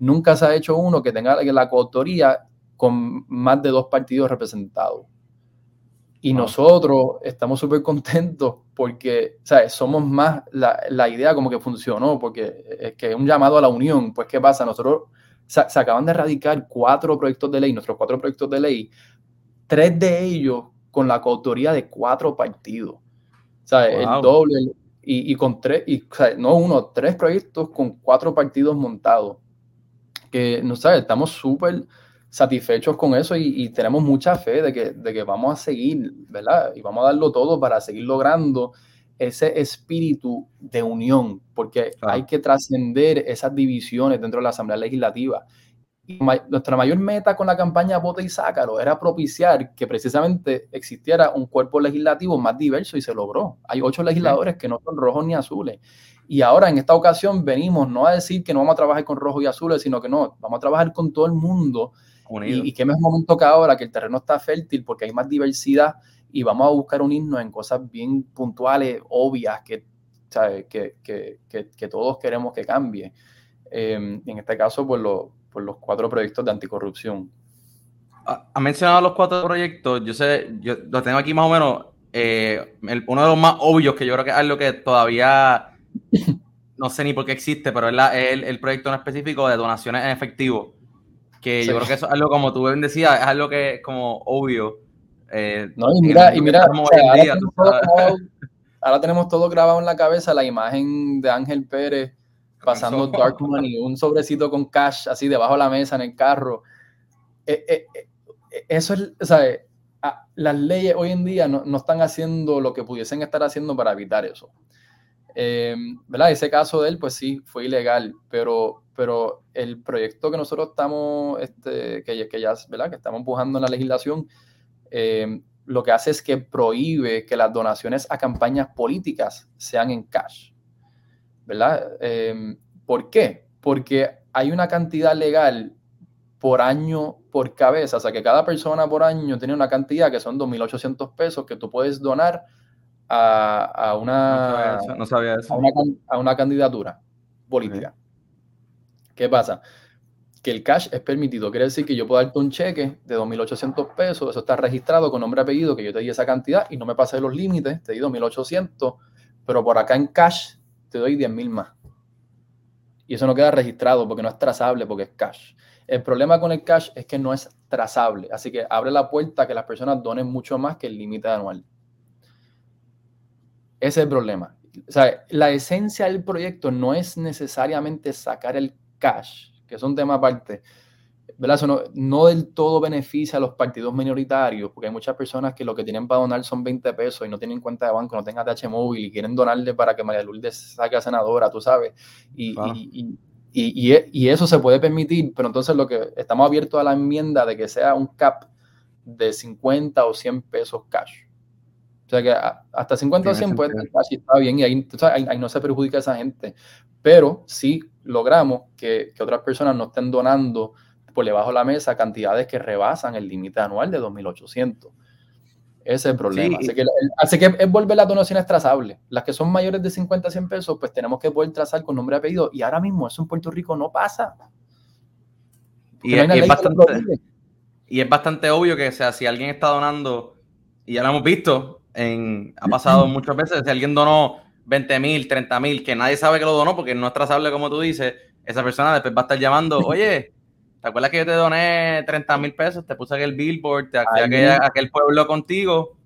Nunca se ha hecho uno que tenga la coautoría con más de dos partidos representados. Y nosotros estamos súper contentos porque, ¿sabes? Somos más, la, la, idea como que funcionó, porque es que es un llamado a la unión. Pues, ¿qué pasa? Nosotros se, acaban de erradicar cuatro proyectos de ley, nuestros cuatro proyectos de ley, tres de ellos con la coautoría de cuatro partidos. ¿Sabes? El doble, y, y con tres, y, no uno, tres proyectos con cuatro partidos montados. Que, no sabes, estamos súper satisfechos con eso y, tenemos mucha fe de que, de que vamos a seguir, ¿verdad? Y vamos a darlo todo para seguir logrando ese espíritu de unión, porque hay que trascender esas divisiones dentro de la Asamblea Legislativa. nuestra mayor meta con la campaña Vote y Sácalo era propiciar que precisamente existiera un cuerpo legislativo más diverso y se logró. Hay ocho legisladores que no son rojos ni azules. Y ahora en esta ocasión venimos no a decir que no vamos a trabajar con rojos y azules, sino que no, vamos a trabajar con todo el mundo. Y, y qué mejor momento que ahora que el terreno está fértil porque hay más diversidad y vamos a buscar unirnos en cosas bien puntuales, obvias, que, que, que, que todos queremos que cambie. Eh, en este caso, pues lo, por los cuatro proyectos de anticorrupción. Ha mencionado los cuatro proyectos, yo sé, yo lo tengo aquí más o menos, eh, uno de los más obvios que yo creo que es algo que todavía no sé ni por qué existe, pero es, el, proyecto en específico de donaciones en efectivo, que yo creo que eso es algo como tú bien decías, es algo que es como obvio. Eh, no, y mira, y mira, ahora tenemos todo grabado en la cabeza, la imagen de Ángel Pérez pasando dark money, un sobrecito con cash así debajo de la mesa en el carro. Eh, eh, eso es, ¿sabes? Ah, las leyes hoy en día no, están haciendo lo que pudiesen estar haciendo para evitar eso. ¿verdad? Ese caso de él, pues sí, fue ilegal, pero, pero el proyecto que nosotros estamos, este, que, que ya, ¿verdad? Que estamos empujando en la legislación, lo que hace es que prohíbe que las donaciones a campañas políticas sean en cash. ¿verdad? Em, ¿Por qué? Porque hay una cantidad legal por año por cabeza, o sea que cada persona por año tiene una cantidad que son 2.800 pesos que tú puedes donar a, una, no sabía eso, A, una, candidatura política. ¿Qué pasa? Que el cash es permitido, quiere decir que yo puedo darte un cheque de 2.800 pesos, eso está registrado con nombre y apellido, que yo te di esa cantidad y no me pasé los límites, te di 2.800, pero por acá en cash te doy 10 mil más. Y eso no queda registrado porque no es trazable, porque es cash. El problema con el cash es que no es trazable, así que abre la puerta a que las personas donen mucho más que el límite anual. Ese es el problema. O sea, la esencia del proyecto no es necesariamente sacar el cash, que es un tema aparte, ¿verdad? no, del todo beneficia a los partidos minoritarios, porque hay muchas personas que lo que tienen para donar son 20 pesos y no tienen cuenta de banco, no tengan TH móvil y quieren donarle para que María Lourdes saque a senadora, tú sabes. Y, y, eso se puede permitir, pero entonces lo que estamos abiertos a la enmienda de que sea un cap de 50 o 100 pesos cash. O sea que hasta 50 o 100 puede está bien y ahí, ahí, no se perjudica a esa gente. Pero si logramos que, que otras personas no estén donando pues le bajo la mesa cantidades que rebasan el límite anual de 2.800. Ese es el problema. Así, que, es volver las donaciones trazables. Las que son mayores de 50 a 100 pesos, pues tenemos que poder trazar con nombre y apellido. Y ahora mismo eso en Puerto Rico no pasa. Y, es, bastante, y es bastante obvio que sea, si alguien está donando, y ya lo hemos visto, en, ha pasado muchas veces, si alguien donó 20 mil, 30 mil, que nadie sabe que lo donó porque no es trazable como tú dices, esa persona después va a estar llamando, oye, ¿Te acuerdas que yo te doné 30 mil pesos? Te puse aquel billboard, te activé aquel, pueblo contigo.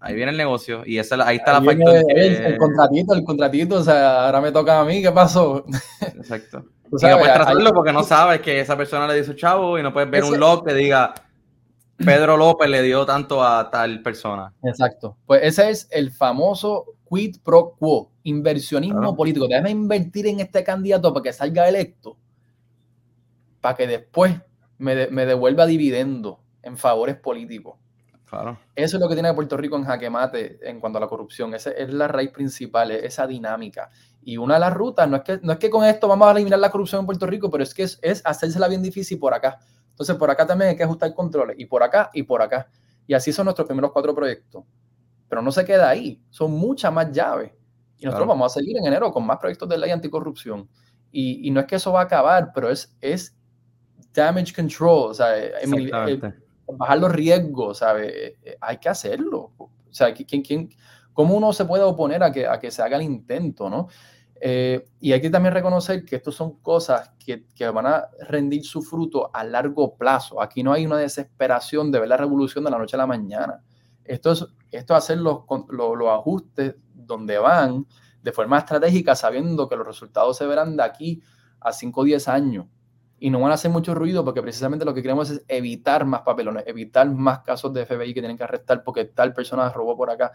Ahí viene el negocio y esa, ahí está la factura. El, contratito, el contratito, o sea, ahora me toca a mí, ¿qué pasó? Exacto. y no puedes tratarlo porque no sabes que esa persona le dio chavo y no puedes ver un log que diga Pedro López le dio tanto a tal persona. Exacto. Pues ese es el famoso quid pro quo, inversionismo político. Déjame invertir en este candidato para que salga electo para que después me, devuelva dividendo en favores políticos. Claro. Eso es lo que tiene Puerto Rico en jaque mate en cuanto a la corrupción. Esa es la raíz principal, esa dinámica. Y una de las rutas, no es, que, no es que con esto vamos a eliminar la corrupción en Puerto Rico, pero es que es, es hacérsela bien difícil por acá. Entonces, por acá también hay que ajustar controles, y por acá y por acá. Y así son nuestros primeros cuatro proyectos. Pero no se queda ahí, son muchas más llaves. Y nosotros vamos a seguir en enero con más proyectos de ley anticorrupción. Y, y no es que eso va a acabar, pero es, es damage control, o sea, eh, eh, bajar los riesgos, ¿sabe? Eh, hay que hacerlo. O sea, ¿quién, quién, ¿cómo uno se puede oponer a que, a que se haga el intento, no? Y hay que también reconocer que esto son cosas que, que, van a rendir su fruto a largo plazo. Aquí no hay una desesperación de ver la revolución de la noche a la mañana. Esto es, esto hacer los, los, los ajustes donde van de forma estratégica, sabiendo que los resultados se verán de aquí a 5 o 10 años y no van a hacer mucho ruido porque precisamente lo que queremos es evitar más papelones, evitar más casos de FBI que tienen que arrestar porque tal persona robó por acá.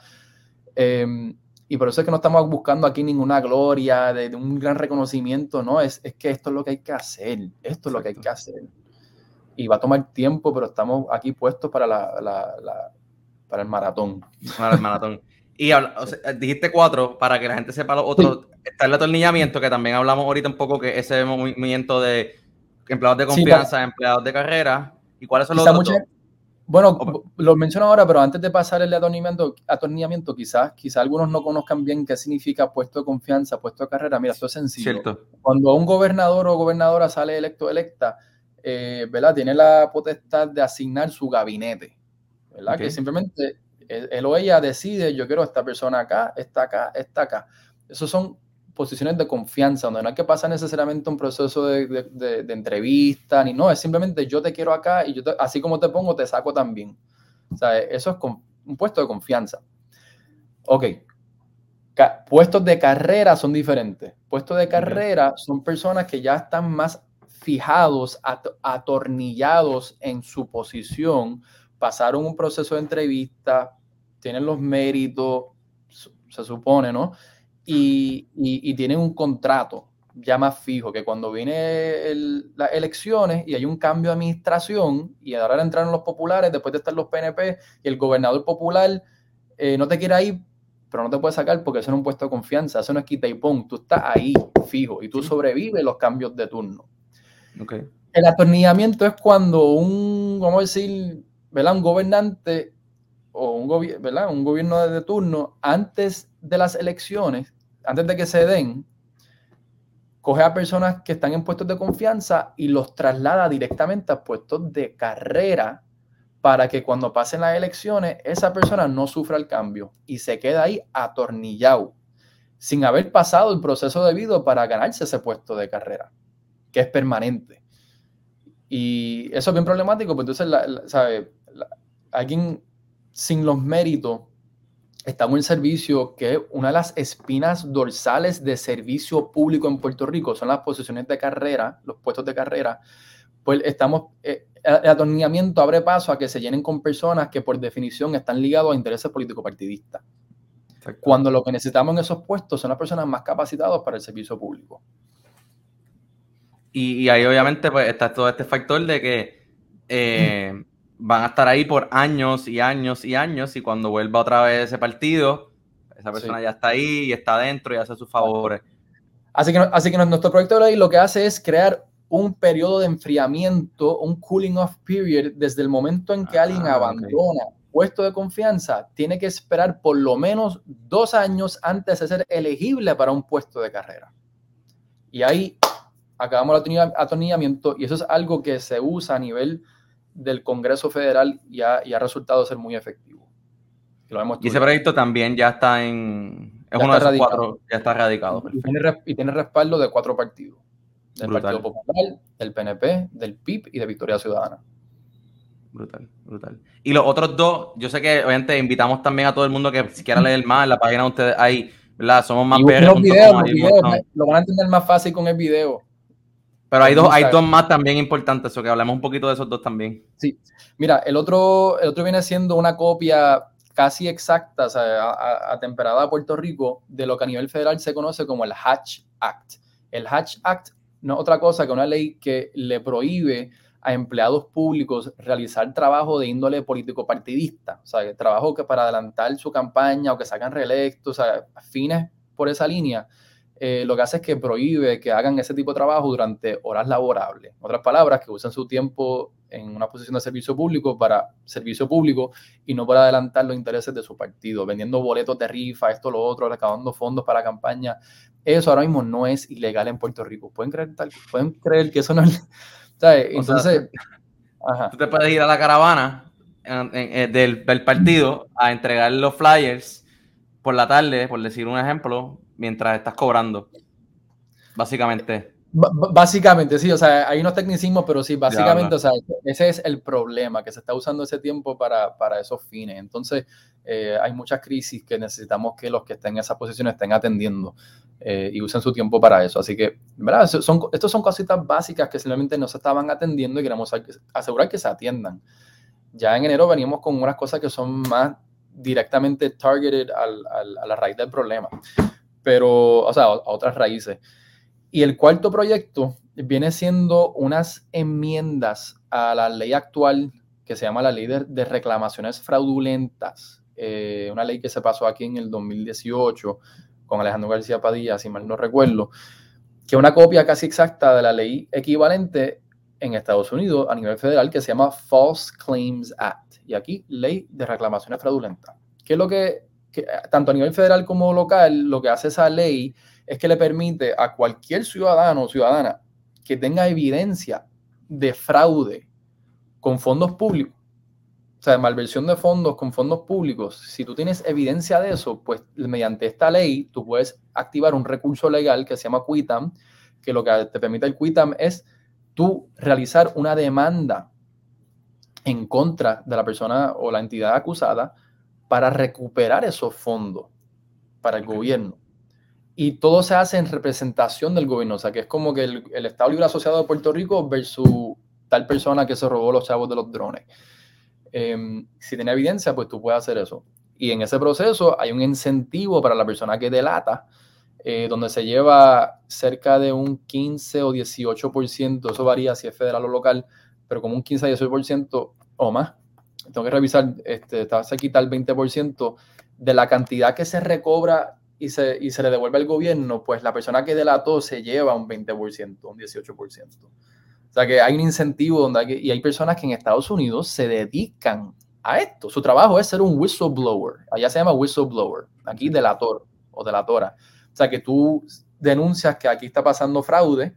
Em, y por eso es que no estamos buscando aquí ninguna gloria, de, un gran reconocimiento, no, es, es, que esto es lo que hay que hacer, esto es lo que hay que hacer. Y va a tomar tiempo, pero estamos aquí puestos para, la, la, para el maratón. Para el maratón. Y dijiste cuatro, para que la gente sepa los otros. Está el atornillamiento, que también hablamos ahorita un poco, que ese movimiento de empleados de confianza, empleados de carrera. ¿Y cuáles son los otros? Bueno, lo menciono ahora, pero antes de pasar el atornillamiento, atornillamiento quizás, quizás algunos no conozcan bien qué significa puesto de confianza, puesto de carrera. Mira, esto es sencillo. Cierto. Cuando un gobernador o gobernadora sale electo o electa, eh, ¿verdad? Tiene la potestad de asignar su gabinete, ¿verdad? Que simplemente él, o ella decide, yo quiero esta persona acá, esta acá, esta acá. Esos son posiciones de confianza, donde no hay que pasar necesariamente un proceso de, entrevista, ni no, es simplemente yo te quiero acá y yo así como te pongo, te saco también. O sea, eso es un puesto de confianza. Ok. puestos de carrera son diferentes. Puestos de carrera son personas que ya están más fijados, atornillados en su posición, pasaron un proceso de entrevista, tienen los méritos, se supone, ¿no? Y, tienen un contrato ya más fijo, que cuando viene las elecciones y hay un cambio de administración y ahora entraron los populares, después de estar los PNP y el gobernador popular eh, no te quiere ir, pero no te puede sacar porque eso no es un puesto de confianza, eso no es quita y pon, tú estás ahí fijo y tú sobrevives los cambios de turno. El atornillamiento es cuando un, vamos a decir, ¿verdad? un gobernante o un, ¿verdad? un gobierno de turno antes de las elecciones antes de que se den, coge a personas que están en puestos de confianza y los traslada directamente a puestos de carrera para que cuando pasen las elecciones esa persona no sufra el cambio y se queda ahí atornillado sin haber pasado el proceso debido para ganarse ese puesto de carrera, que es permanente. Y eso es bien problemático, porque entonces, ¿sabe? alguien sin los méritos estamos en servicio, que una de las espinas dorsales de servicio público en Puerto Rico son las posiciones de carrera, los puestos de carrera, pues estamos, eh, el atornillamiento abre paso a que se llenen con personas que por definición están ligados a intereses político-partidistas. Cuando lo que necesitamos en esos puestos son las personas más capacitadas para el servicio público. Y, ahí obviamente pues, está todo este factor de que eh, van a estar ahí por años y años y años y cuando vuelva otra vez ese partido, esa persona ya está ahí y está adentro y hace sus favores. Así que, así que nuestro proyecto de ley lo que hace es crear un periodo de enfriamiento, un cooling off period, desde el momento en que alguien ah, abandona puesto de confianza, tiene que esperar por lo menos dos años antes de ser elegible para un puesto de carrera. Y ahí acabamos el atornillamiento y eso es algo que se usa a nivel del Congreso Federal y ha, ha resultado ser muy efectivo. y ese proyecto también ya está en... Es uno de esos cuatro, ya está radicado. Y tiene, respaldo de cuatro partidos. Del Partido Popular, del PNP, del PIB y de Victoria Ciudadana. Brutal, brutal. Y los otros dos, yo sé que obviamente invitamos también a todo el mundo que si quiera leer más en la página de ustedes ahí, ¿verdad? Somos más Los videos, lo van a entender más fácil con el video. Pero hay dos, hay dos más también importantes, o que hablemos un poquito de esos dos también. Sí, mira, el otro, el otro viene siendo una copia casi exacta, o sea, atemperada a, Puerto Rico, de lo que a nivel federal se conoce como el Hatch Act. El Hatch Act no es otra cosa que una ley que le prohíbe a empleados públicos realizar trabajo de índole político partidista, o sea, trabajo que para adelantar su campaña o que sacan reelectos, o sea, fines por esa línea, eh, lo que hace es que prohíbe que hagan ese tipo de trabajo durante horas laborables. En otras palabras, que usen su tiempo en una posición de servicio público para servicio público y no para adelantar los intereses de su partido, vendiendo boletos de rifa, esto, lo otro, recaudando fondos para campaña. Eso ahora mismo no es ilegal en Puerto Rico. ¿Pueden creer, tal, ¿pueden creer que eso no es... Entonces... tú te puedes ir a la caravana eh, del, del partido a entregar los flyers por la tarde, por decir un ejemplo, mientras estás cobrando. Básicamente. básicamente, sí, o sea, hay unos tecnicismos, pero sí, básicamente, o sea, ese es el problema, que se está usando ese tiempo para, esos fines. Entonces, eh, hay muchas crisis que necesitamos que los que estén en esa posición estén atendiendo eh, y usen su tiempo para eso. Así que, ¿verdad? Son, estos son cositas básicas que simplemente no se estaban atendiendo y queremos asegurar que se atiendan. Ya en enero veníamos con unas cosas que son más directamente targeted a la raíz del problema, pero, o sea, a otras raíces. Y el cuarto proyecto viene siendo unas enmiendas a la ley actual que se llama la ley de, reclamaciones fraudulentas, eh, una ley que se pasó aquí en el 2018 con Alejandro García Padilla, si mal no recuerdo, que es una copia casi exacta de la ley equivalente en Estados Unidos a nivel federal que se llama False Claims Act. Y aquí, ley de reclamaciones fraudulentas. Que es lo que, tanto a nivel federal como local, lo que hace esa ley es que le permite a cualquier ciudadano o ciudadana que tenga evidencia de fraude con fondos públicos, o sea, de malversión de fondos con fondos públicos, si tú tienes evidencia de eso, pues mediante esta ley tú puedes activar un recurso legal que se llama QUITAM, que lo que te permite el QUITAM es tú realizar una demanda en contra de la persona o la entidad acusada para recuperar esos fondos para el gobierno. Y todo se hace en representación del gobierno, o sea, que es como que el, Estado Libre Asociado de Puerto Rico versus tal persona que se robó los chavos de los drones. Em, si tiene evidencia, pues tú puedes hacer eso. Y en ese proceso hay un incentivo para la persona que delata, eh, donde se lleva cerca de un 15 o 18%, eso varía si es federal o local, pero como un 15 a 18% o más. Tengo que revisar, este, se quita el 20% de la cantidad que se recobra y se, y se le devuelve al gobierno, pues la persona que delató se lleva un 20%, un 18%. O sea que hay un incentivo donde hay, y hay personas que en Estados Unidos se dedican a esto. Su trabajo es ser un whistleblower. Allá se llama whistleblower, aquí delator o delatora. O sea que tú denuncias que aquí está pasando fraude,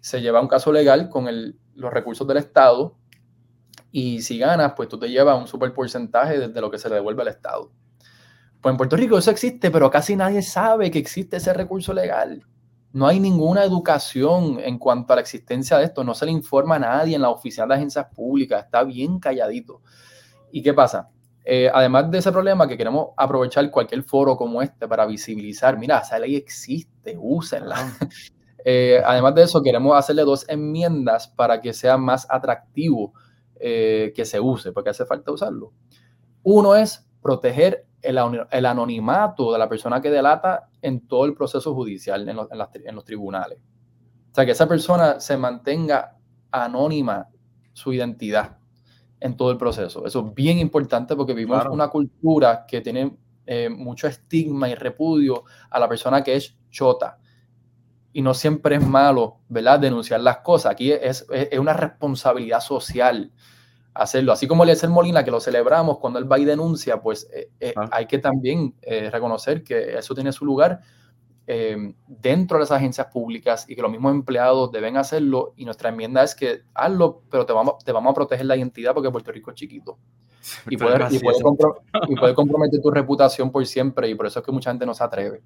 se lleva un caso legal con el, los recursos del Estado y si ganas, pues tú te llevas un super porcentaje de, lo que se le devuelve al Estado. Pues en Puerto Rico eso existe, pero casi nadie sabe que existe ese recurso legal. No hay ninguna educación en cuanto a la existencia de esto, no se le informa a nadie en la oficina de agencias públicas, está bien calladito. ¿Y qué pasa? Eh, además de ese problema que queremos aprovechar cualquier foro como este para visibilizar, mira, esa ley existe, úsenla. Eh, además de eso, queremos hacerle dos enmiendas para que sea más atractivo eh, que se use, porque hace falta usarlo. Uno es proteger el, anonimato de la persona que delata en todo el proceso judicial, en, los tribunales. O sea, que esa persona se mantenga anónima su identidad en todo el proceso. Eso es bien importante porque vivimos una cultura que tiene eh, mucho estigma y repudio a la persona que es chota y no siempre es malo, ¿verdad? Denunciar las cosas. Aquí es, es, una responsabilidad social hacerlo. Así como Eliezer Molina, que lo celebramos cuando él va y denuncia, pues eh, eh, ah. hay que también eh, reconocer que eso tiene su lugar dentro de las agencias públicas y que los mismos empleados deben hacerlo. Y nuestra enmienda es que hazlo, pero te vamos, te vamos a proteger la identidad porque Puerto Rico es chiquito. Y puede, y, y puede comprometer tu reputación por siempre y por eso es que mucha gente no se atreve.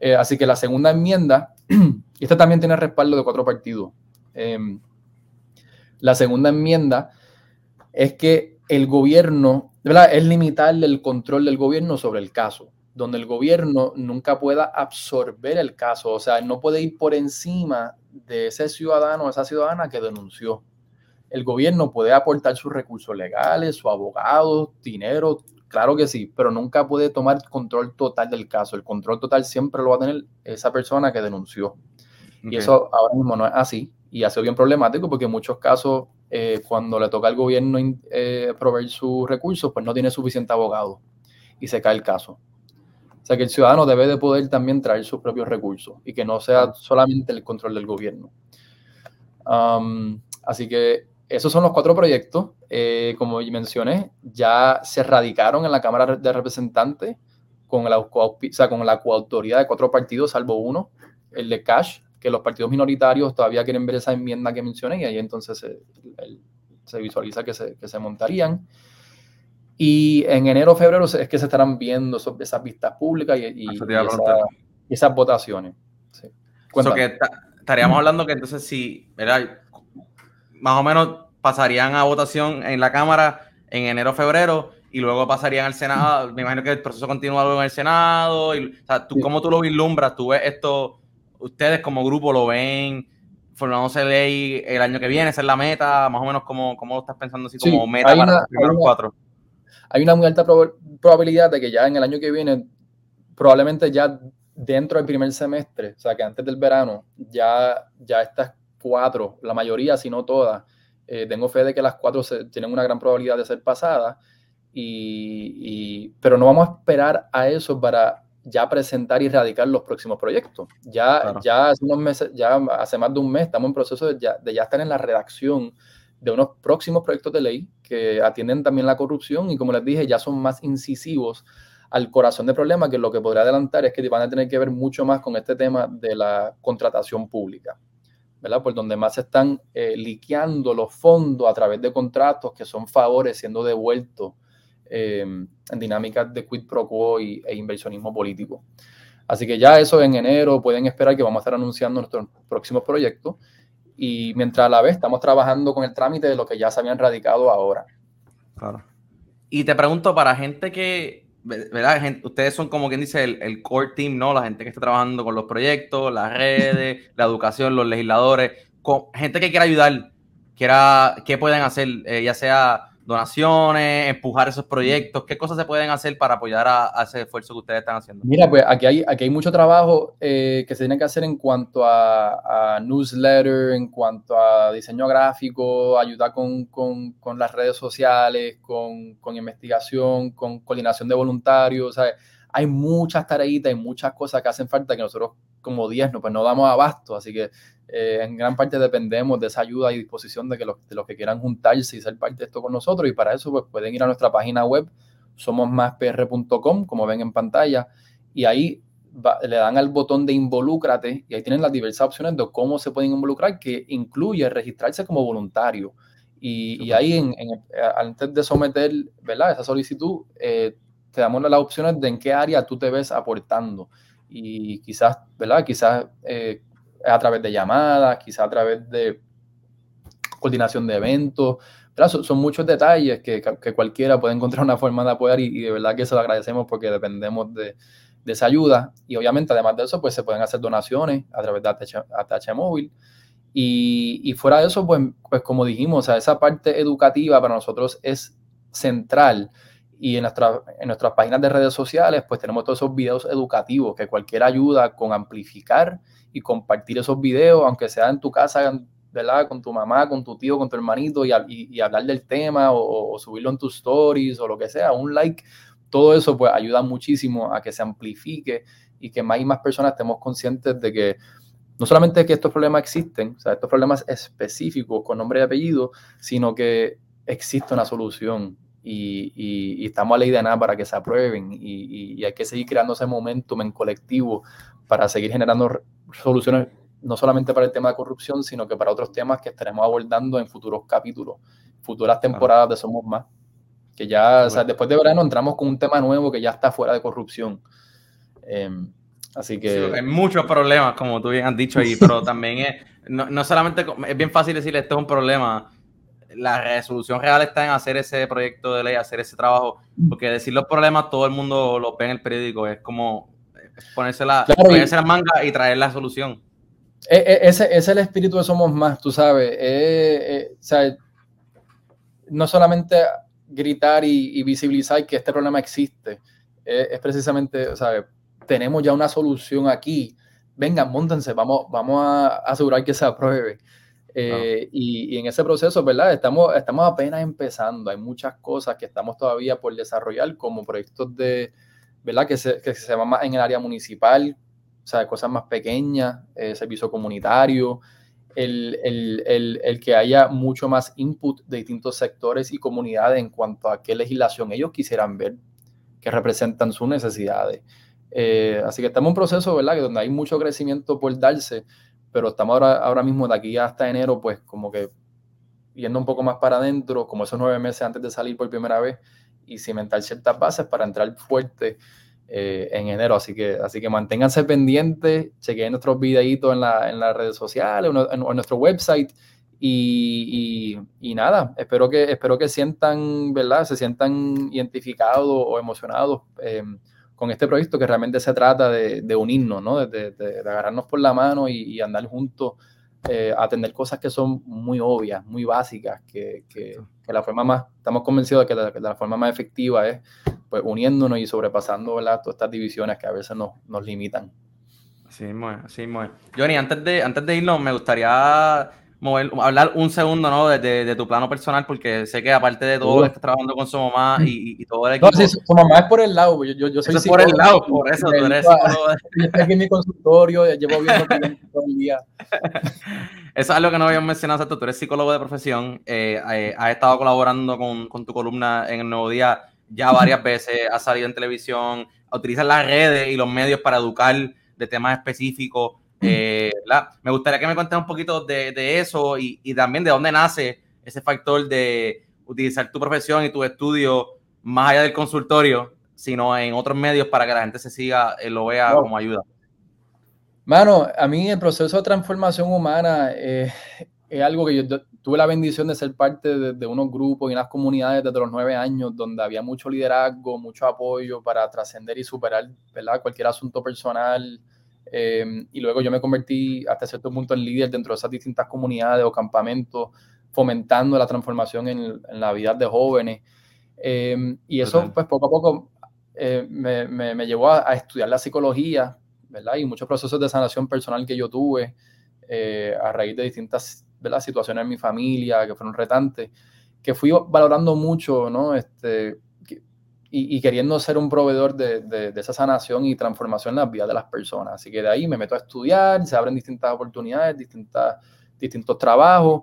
Eh, así que la segunda enmienda, y esta también tiene respaldo de cuatro partidos. Em, la segunda enmienda es que el gobierno, ¿verdad? Es limitar el control del gobierno sobre el caso, donde el gobierno nunca pueda absorber el caso, o sea, no puede ir por encima de ese ciudadano o esa ciudadana que denunció. El gobierno puede aportar sus recursos legales, su abogado, dinero, Claro que sí, pero nunca puede tomar control total del caso. El control total siempre lo va a tener esa persona que denunció. Y eso ahora mismo no es así. Y ha sido bien problemático porque en muchos casos, eh, cuando le toca al gobierno eh, proveer sus recursos, pues no tiene suficiente abogado y se cae el caso. O sea que el ciudadano debe de poder también traer sus propios recursos y que no sea solamente el control del gobierno. así que esos son los cuatro proyectos. Eh, como mencioné, ya se radicaron en la Cámara de Representantes con la, o sea, con la coautoría de cuatro partidos, salvo uno, el de Cash, que los partidos minoritarios todavía quieren ver esa enmienda que mencioné y ahí entonces se, visualiza que se, que se, montarían. Y en enero o febrero es que se estarán viendo esas vistas públicas y, esas votaciones. Sí. que estaríamos hablando que entonces si, ¿verdad? más o menos pasarían a votación en la Cámara en enero febrero y luego pasarían al Senado. Me imagino que el proceso continúa luego en el Senado. Y, o sea, ¿tú, ¿cómo tú lo vislumbras? ¿Tú ves esto? ¿Ustedes como grupo lo ven? formándose ley el año que viene, esa es la meta, más o menos como, cómo lo estás pensando así como meta para los cuatro. hay una muy alta probabilidad de que ya en el año que viene, probablemente ya dentro del primer semestre, o sea que antes del verano, ya, ya estas cuatro, la mayoría, si no todas, eh, tengo fe de que las cuatro tienen una gran probabilidad de ser pasadas, y, pero no vamos a esperar a eso para ya presentar y radicar los próximos proyectos. Ya, ya hace unos meses, ya hace más de un mes, estamos en proceso de ya, de ya estar en la redacción de unos próximos proyectos de ley que atienden también la corrupción y como les dije, ya son más incisivos al corazón del problema, que lo que podría adelantar es que van a tener que ver mucho más con este tema de la contratación pública, ¿verdad? Por donde más se están eh, liqueando los fondos a través de contratos que son favores siendo devueltos eh, en dinámicas de quid pro quo y, e inversionismo político. Así que ya eso en enero pueden esperar que vamos a estar anunciando nuestros próximos proyectos y mientras a la vez estamos trabajando con el trámite de lo que ya se habían radicado ahora. Claro. Y te pregunto, para gente que, ¿verdad? ustedes son como quien dice el, core team, ¿no? La gente que está trabajando con los proyectos, las redes, la educación, los legisladores, con gente que quiera ayudar, quiera, ¿qué pueden hacer? Eh, ya sea donaciones, empujar esos proyectos? ¿Qué cosas se pueden hacer para apoyar a, ese esfuerzo que ustedes están haciendo? Mira, pues aquí hay, aquí hay mucho trabajo eh, que se tiene que hacer en cuanto a, newsletter, en cuanto a diseño gráfico, ayuda con, con, con las redes sociales, con, con, investigación, con coordinación de voluntarios. Hay muchas tareitas, hay muchas cosas que hacen falta que nosotros como 10 no, pues no damos abasto. Así que eh, en gran parte dependemos de esa ayuda y disposición de que los, de los, que quieran juntarse y ser parte de esto con nosotros. Y para eso pues, pueden ir a nuestra página web, somosmaspr.com, como ven en pantalla, y ahí le dan al botón de involúcrate y ahí tienen las diversas opciones de cómo se pueden involucrar, que incluye registrarse como voluntario. Y, ahí, en, antes de someter ¿verdad? esa solicitud, eh, te damos las opciones de en qué área tú te ves aportando. Y quizás, ¿verdad? Quizás eh, a través de llamadas, quizá a través de coordinación de eventos. Son, muchos detalles que, cualquiera puede encontrar una forma de apoyar y, de verdad que se lo agradecemos porque dependemos de, esa ayuda. Y obviamente, además de eso, pues se pueden hacer donaciones a través de ATH, Móvil. Y, fuera de eso, pues, pues como dijimos, esa parte educativa para nosotros es central. Y en, nuestra, en nuestras páginas de redes sociales, pues tenemos todos esos videos educativos que cualquier ayuda con amplificar y compartir esos videos, aunque sea en tu casa, ¿verdad? Con tu mamá, con tu tío, con tu hermanito y, y, hablar del tema o, subirlo en tus stories o lo que sea, un like, todo eso pues ayuda muchísimo a que se amplifique y que más y más personas estemos conscientes de que no solamente que estos problemas existen, o sea, estos problemas específicos con nombre y apellido, sino que existe una solución y, y, estamos a ley de nada para que se aprueben y, hay que seguir creando ese momentum en colectivo para seguir generando soluciones no solamente para el tema de corrupción, sino que para otros temas que estaremos abordando en futuros capítulos, futuras temporadas de Somos Más. Que ya, o sea, después de verano entramos con un tema nuevo que ya está fuera de corrupción. Em, así que... hay muchos problemas, como tú bien has dicho ahí, pero también es, no, no solamente, es bien fácil decirle esto es un problema, la resolución real está en hacer ese proyecto de ley, hacer ese trabajo, porque decir los problemas todo el mundo lo ve en el periódico, es como ponerse la, ponerse la manga y traer la solución. E, e, ese, es el espíritu de Somos Más, tú sabes. Eh, eh, o sea, no solamente gritar y, visibilizar que este problema existe, es precisamente, o sea, tenemos ya una solución aquí. Vengan, montense, vamos, vamos a asegurar que se apruebe. Eh, y, en ese proceso, ¿verdad? Estamos, estamos apenas empezando. Hay muchas cosas que estamos todavía por desarrollar, como proyectos de, ¿verdad? Que se, que se llama más en el área municipal, o sea, cosas más pequeñas, eh, servicio comunitario, el, el, el, el, que haya mucho más input de distintos sectores y comunidades en cuanto a qué legislación ellos quisieran ver que representan sus necesidades. Eh, así que estamos en un proceso, ¿verdad? Donde hay mucho crecimiento por darse, pero estamos ahora, ahora mismo de aquí hasta enero, pues como que yendo un poco más para adentro, como esos nueve meses antes de salir por primera vez, y cimentar ciertas bases para entrar fuerte eh, en enero. Así que, así que manténganse pendientes, chequen nuestros videitos en, la, en las redes sociales, en, nuestro website. Y, y, nada, espero que, espero que sientan, ¿verdad? Se sientan identificados o emocionados eh, con este proyecto que realmente se trata de, unirnos, ¿no? De, de, agarrarnos por la mano y, andar juntos eh, atender cosas que son muy obvias, muy básicas, que, que, la forma más, estamos convencidos de que la, forma más efectiva es pues, uniéndonos y sobrepasando ¿verdad? todas estas divisiones que a veces nos, nos limitan. Sí, muy, sí, muy. Johnny, antes de, antes de irnos, me gustaría hablar un segundo ¿no? de, tu plano personal, porque sé que aparte de todo, estás trabajando con su mamá y, todo el equipo. No, sí, su mamá es por el lado, yo, yo, soy eso por el lado, por eso, tú eres psicólogo. estoy aquí en mi consultorio, llevo viendo todo el día. Eso es algo que no habíamos mencionado, tú eres psicólogo de profesión, eh, eh, has estado colaborando con, con, tu columna en el Nuevo Día ya varias veces, has salido en televisión, utilizas las redes y los medios para educar de temas específicos. Eh, me gustaría que me cuentes un poquito de, eso y, también de dónde nace ese factor de utilizar tu profesión y tu estudio más allá del consultorio, sino en otros medios para que la gente se siga, eh, lo vea como ayuda. Mano, a mí el proceso de transformación humana eh, es algo que yo tuve la bendición de ser parte de, de, unos grupos y unas comunidades desde los nueve años donde había mucho liderazgo, mucho apoyo para trascender y superar ¿verdad? cualquier asunto personal, Em, y luego yo me convertí hasta cierto punto en líder dentro de esas distintas comunidades o campamentos, fomentando la transformación en, la vida de jóvenes. Em, y eso, pues poco a poco eh, me, me, llevó a, estudiar la psicología, ¿verdad? Y muchos procesos de sanación personal que yo tuve eh, a raíz de distintas ¿verdad? situaciones en mi familia que fueron retantes, que fui valorando mucho, ¿no? Este, y, queriendo ser un proveedor de, de, esa sanación y transformación en las vidas de las personas. Así que de ahí me meto a estudiar, se abren distintas oportunidades, distintas, distintos trabajos.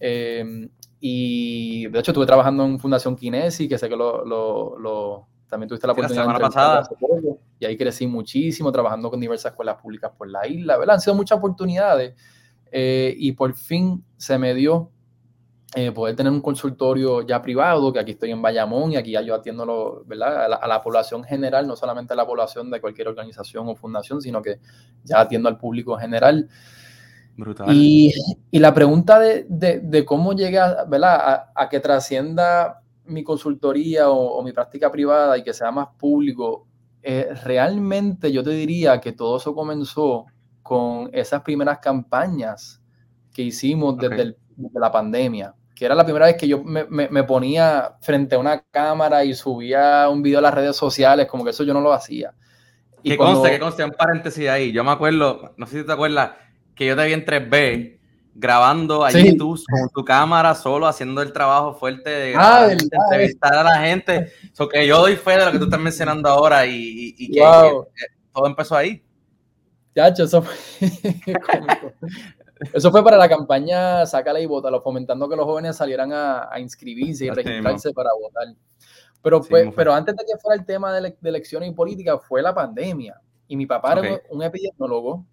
Eh, y de hecho estuve trabajando en Fundación Kinesi, que sé que lo, lo, también tuviste la oportunidad la pasada. y ahí crecí muchísimo trabajando con diversas escuelas públicas por la isla, ¿verdad? Han sido muchas oportunidades eh, y por fin se me dio eh, poder tener un consultorio ya privado, que aquí estoy en Bayamón y aquí ya yo atiendo ¿verdad? A, la, población general, no solamente a la población de cualquier organización o fundación, sino que ya atiendo al público general. Brutal. Y, y la pregunta de, de, cómo llega ¿verdad? A, que trascienda mi consultoría o, mi práctica privada y que sea más público, eh, realmente yo te diría que todo eso comenzó con esas primeras campañas que hicimos desde, desde la pandemia que era la primera vez que yo me, ponía frente a una cámara y subía un video a las redes sociales, como que eso yo no lo hacía. Y que conste, que conste, un paréntesis ahí. Yo me acuerdo, no sé si te acuerdas, que yo te vi en 3B grabando allí tú con tu cámara solo haciendo el trabajo fuerte de, ah, entrevistar a la gente. So que yo doy fe de lo que tú estás mencionando ahora y, y, que, todo empezó ahí. Ya, eso fue Eso fue para la campaña Sácala y Vótalo, fomentando que los jóvenes salieran a, inscribirse y registrarse para votar. Pero, pues, pero antes de que fuera el tema de, elecciones y política, fue la pandemia. Y mi papá era un, epidemiólogo,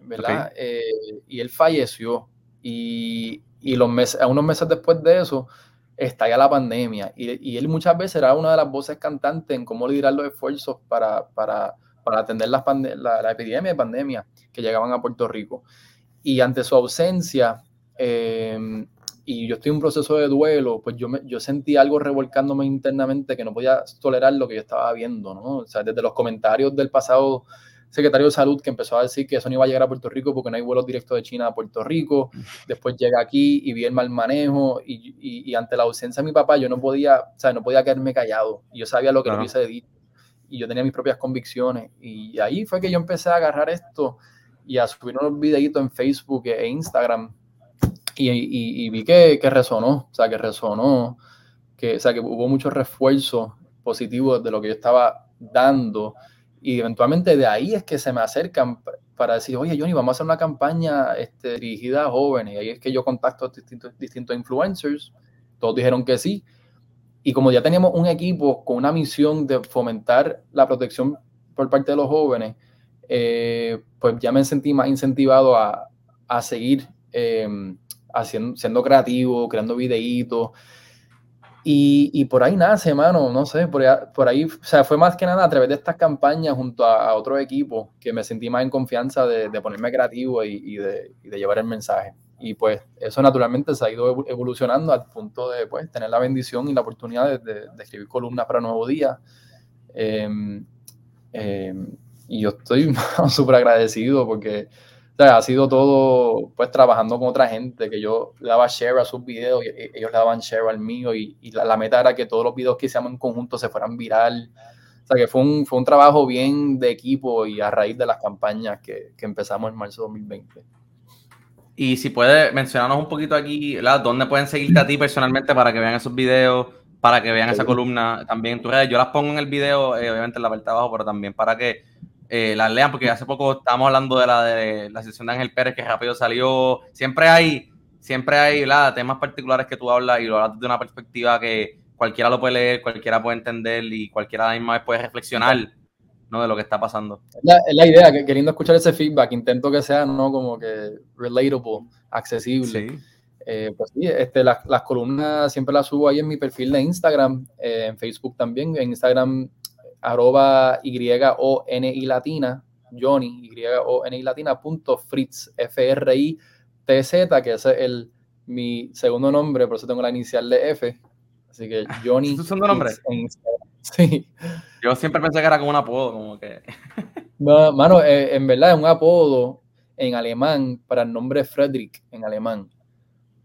¿verdad? Eh, y él falleció. Y, y los meses, unos meses después de eso, estalla la pandemia. Y, y, él muchas veces era una de las voces cantantes en cómo liderar los esfuerzos para, para, para atender la, la, epidemia y pandemia que llegaban a Puerto Rico y ante su ausencia, em, y yo estoy en un proceso de duelo, pues yo, me, yo sentí algo revolcándome internamente que no podía tolerar lo que yo estaba viendo, ¿no? O sea, desde los comentarios del pasado secretario de salud que empezó a decir que eso no iba a llegar a Puerto Rico porque no hay vuelos directos de China a Puerto Rico, después llega aquí y vi el mal manejo y, y, ante la ausencia de mi papá yo no podía, o sea, no podía quedarme callado, y yo sabía lo que claro. hubiese dicho y yo tenía mis propias convicciones y ahí fue que yo empecé a agarrar esto y a subir unos videitos en Facebook e Instagram. Y, vi que, que, resonó, o sea, que resonó, que, o sea, que hubo mucho refuerzo positivo de lo que yo estaba dando. Y eventualmente de ahí es que se me acercan para decir, oye Johnny, vamos a hacer una campaña este, dirigida a jóvenes y ahí es que yo contacto a distintos, distintos influencers, todos dijeron que sí. Y como ya teníamos un equipo con una misión de fomentar la protección por parte de los jóvenes, eh, pues ya me sentí más incentivado a, a seguir em, haciendo, siendo creativo, creando videitos. Y, y, por ahí nace, mano, no sé, por ahí, o sea, fue más que nada a través de estas campañas junto a, otro equipo que me sentí más en confianza de, ponerme creativo y, de, llevar el mensaje. Y pues eso naturalmente se ha ido evolucionando al punto de pues, tener la bendición y la oportunidad de, escribir columnas para Nuevo Día. Eh, y yo estoy súper agradecido porque ha sido todo, pues, trabajando con otra gente, que yo le daba share a sus videos y ellos le daban share al mío y, la, meta era que todos los videos que hicimos en conjunto se fueran viral. O sea, que fue un, fue un trabajo bien de equipo y a raíz de las campañas que, que empezamos en marzo de 2020. Y si puedes mencionarnos un poquito aquí, ¿dónde pueden seguirte a ti personalmente para que vean esos videos, para que vean esa columna también en tus redes? Yo las pongo en el video, eh, obviamente en la parte de abajo, pero también para que eh, las lean, porque hace poco estábamos hablando de la de la sesión de Ángel Pérez, que rápido salió. Siempre hay, siempre hay temas particulares que tú hablas y lo hablas de una perspectiva que cualquiera lo puede leer, cualquiera puede entender y cualquiera a la misma vez puede reflexionar ¿no? de lo que está pasando. Es la, idea, que, queriendo escuchar ese feedback, intento que sea ¿no? como que relatable, accesible. Eh, pues sí, este, las, las, columnas siempre las subo ahí en mi perfil de Instagram, eh, en Facebook también, en Instagram arroba Y-O-N-I latina, Johnny, Y-O-N-I latina, punto Fritz, F-R-I-T-Z, que ese es el, mi segundo nombre, por eso tengo la inicial de F. Así que Johnny. ¿Es tu segundo nombre? Sí. Yo siempre pensé que era como un apodo, como que. no, mano, eh, en verdad es un apodo en alemán para el nombre Frederick en alemán.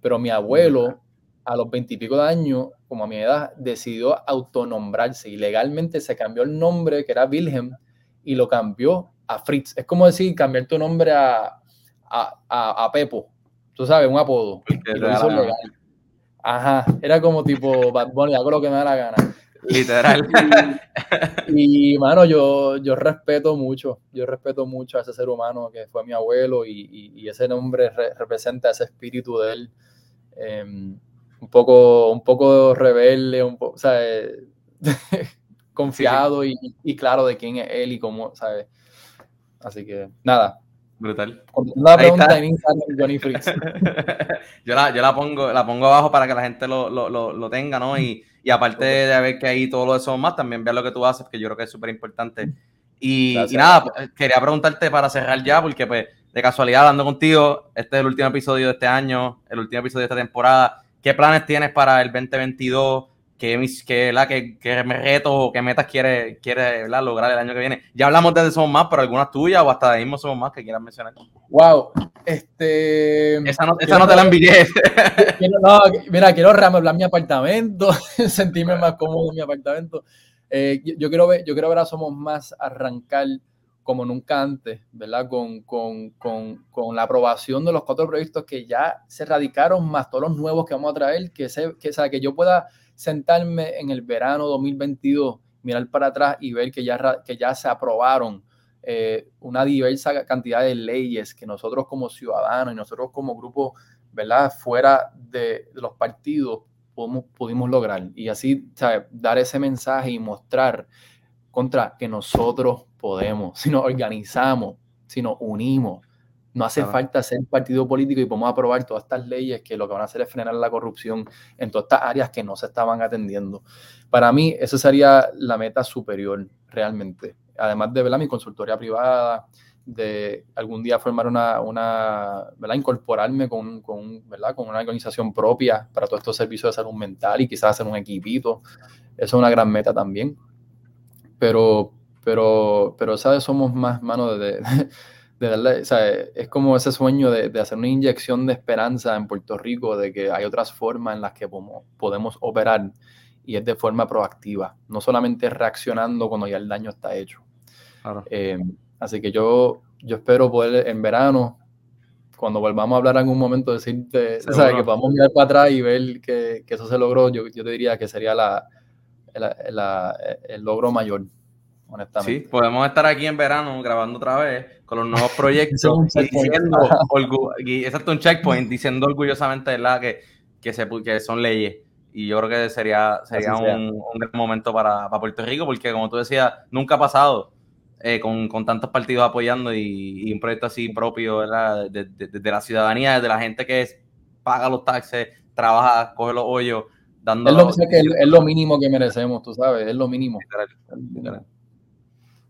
Pero mi abuelo, a los veintipico de años, como a mi edad, decidió autonombrarse y legalmente se cambió el nombre, que era Wilhelm, y lo cambió a Fritz. Es como decir, cambiar tu nombre a, a, Pepo. Tú sabes, un apodo. Y lo hizo legal. Ajá, era como tipo, bueno, hago lo que me da la gana. Literal. Y, mano, yo, yo respeto mucho, yo respeto mucho a ese ser humano que fue mi abuelo y, ese nombre representa ese espíritu de él. Em, un, poco, un poco rebelde, un poco, confiado Y, claro de quién es él y cómo, ¿sabes? Así que, nada. Brutal. Una pregunta en Instagram, Johnny Fritz. yo, la, yo la, pongo, la pongo abajo para que la gente lo, lo, lo tenga, ¿no? Y, y aparte de ver que ahí todo lo eso más, también ver lo que tú haces, que yo creo que es súper importante. Y, nada, pues, quería preguntarte para cerrar ya, porque pues de casualidad, hablando contigo, este es el último episodio de este año, el último episodio de esta temporada. ¿Qué planes tienes para el 2022? ¿Qué, qué, la, qué, qué retos o qué metas quieres quiere, lograr el año que viene? Ya hablamos de Somos Más, pero algunas tuyas o hasta de mismo Somos Más que quieras mencionar. Wow, este... Esa no, esa no te la envié. no, mira, quiero reamoblar mi apartamento, sentirme más cómodo en mi apartamento. Eh, yo, quiero ver, yo quiero ver a Somos Más arrancar como nunca antes, ¿verdad? Con, con, con, con, la aprobación de los cuatro proyectos que ya se radicaron, más todos los nuevos que vamos a traer, que, se, que, sea, que yo pueda sentarme en el verano 2022, mirar para atrás y ver que ya, que ya se aprobaron eh, una diversa cantidad de leyes que nosotros como ciudadanos y nosotros como grupo, ¿verdad? Fuera de, los partidos pudimos, pudimos lograr. Y así, Dar ese mensaje y mostrar contra que nosotros podemos, si nos organizamos, si nos unimos, no hace falta ser partido político y podemos aprobar todas estas leyes que lo que van a hacer es frenar la corrupción en todas estas áreas que no se estaban atendiendo. Para mí, esa sería la meta superior realmente. Además de ¿verdad? mi consultoría privada, de algún día formar una, una ¿verdad? incorporarme con, con, ¿verdad? con una organización propia para todos estos servicios de salud mental y quizás hacer un equipito. Eso es una gran meta también. Pero, pero, pero ¿sabes? Somos más manos de es como ese sueño de, hacer una inyección de esperanza en Puerto Rico, de que hay otras formas en las que podemos, operar y es de forma proactiva, no solamente reaccionando cuando ya el daño está hecho. Eh, así que yo, yo espero poder en verano, cuando volvamos a hablar en algún momento, decirte, que podamos mirar para atrás y ver que, eso se logró, yo, yo te diría que sería la, el logro mayor. Sí, podemos estar aquí en verano grabando otra vez con los nuevos proyectos y diciendo, exacto, un checkpoint, diciendo orgullosamente Que, que, se, que son leyes. Y yo creo que sería, sería un, gran momento para, Puerto Rico, porque como tú decías, nunca ha pasado eh, con, tantos partidos apoyando y, un proyecto así propio de, de, la ciudadanía, de la gente que paga los taxes, trabaja, coge los hoyos. Dando es, lo, es, lo, mínimo que merecemos, tú sabes, es lo mínimo.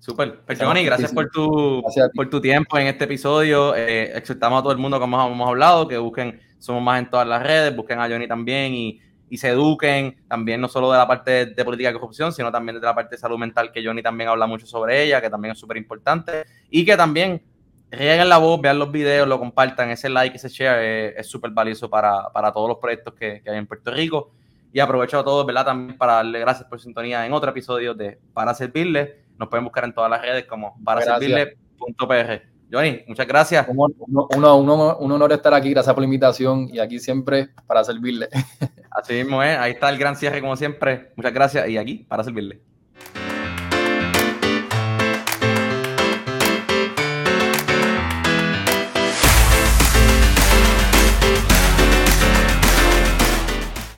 Súper. Pues, gracias por tu, por tu tiempo en este episodio. Eh, exhortamos a todo el mundo, como hemos hablado, que busquen Somos Más en todas las redes, busquen a Johnny también y, se eduquen también no solo de la parte de política de corrupción, sino también de la parte de salud mental, que Johnny también habla mucho sobre ella, que también es súper importante, y que también rieguen la voz, vean los videos, lo compartan, ese like, ese share es súper valioso para, todos los proyectos que, hay en Puerto Rico. Y aprovecho a todos, ¿verdad? También para darle gracias por sintonía en otro episodio de Para Servirle. Nos pueden buscar en todas las redes como para servirle.pr. Johnny, muchas gracias. Un, un, honor estar aquí, gracias por la invitación y aquí siempre para servirle. Así mismo es, ahí está el gran cierre como siempre. Muchas gracias y aquí para servirle.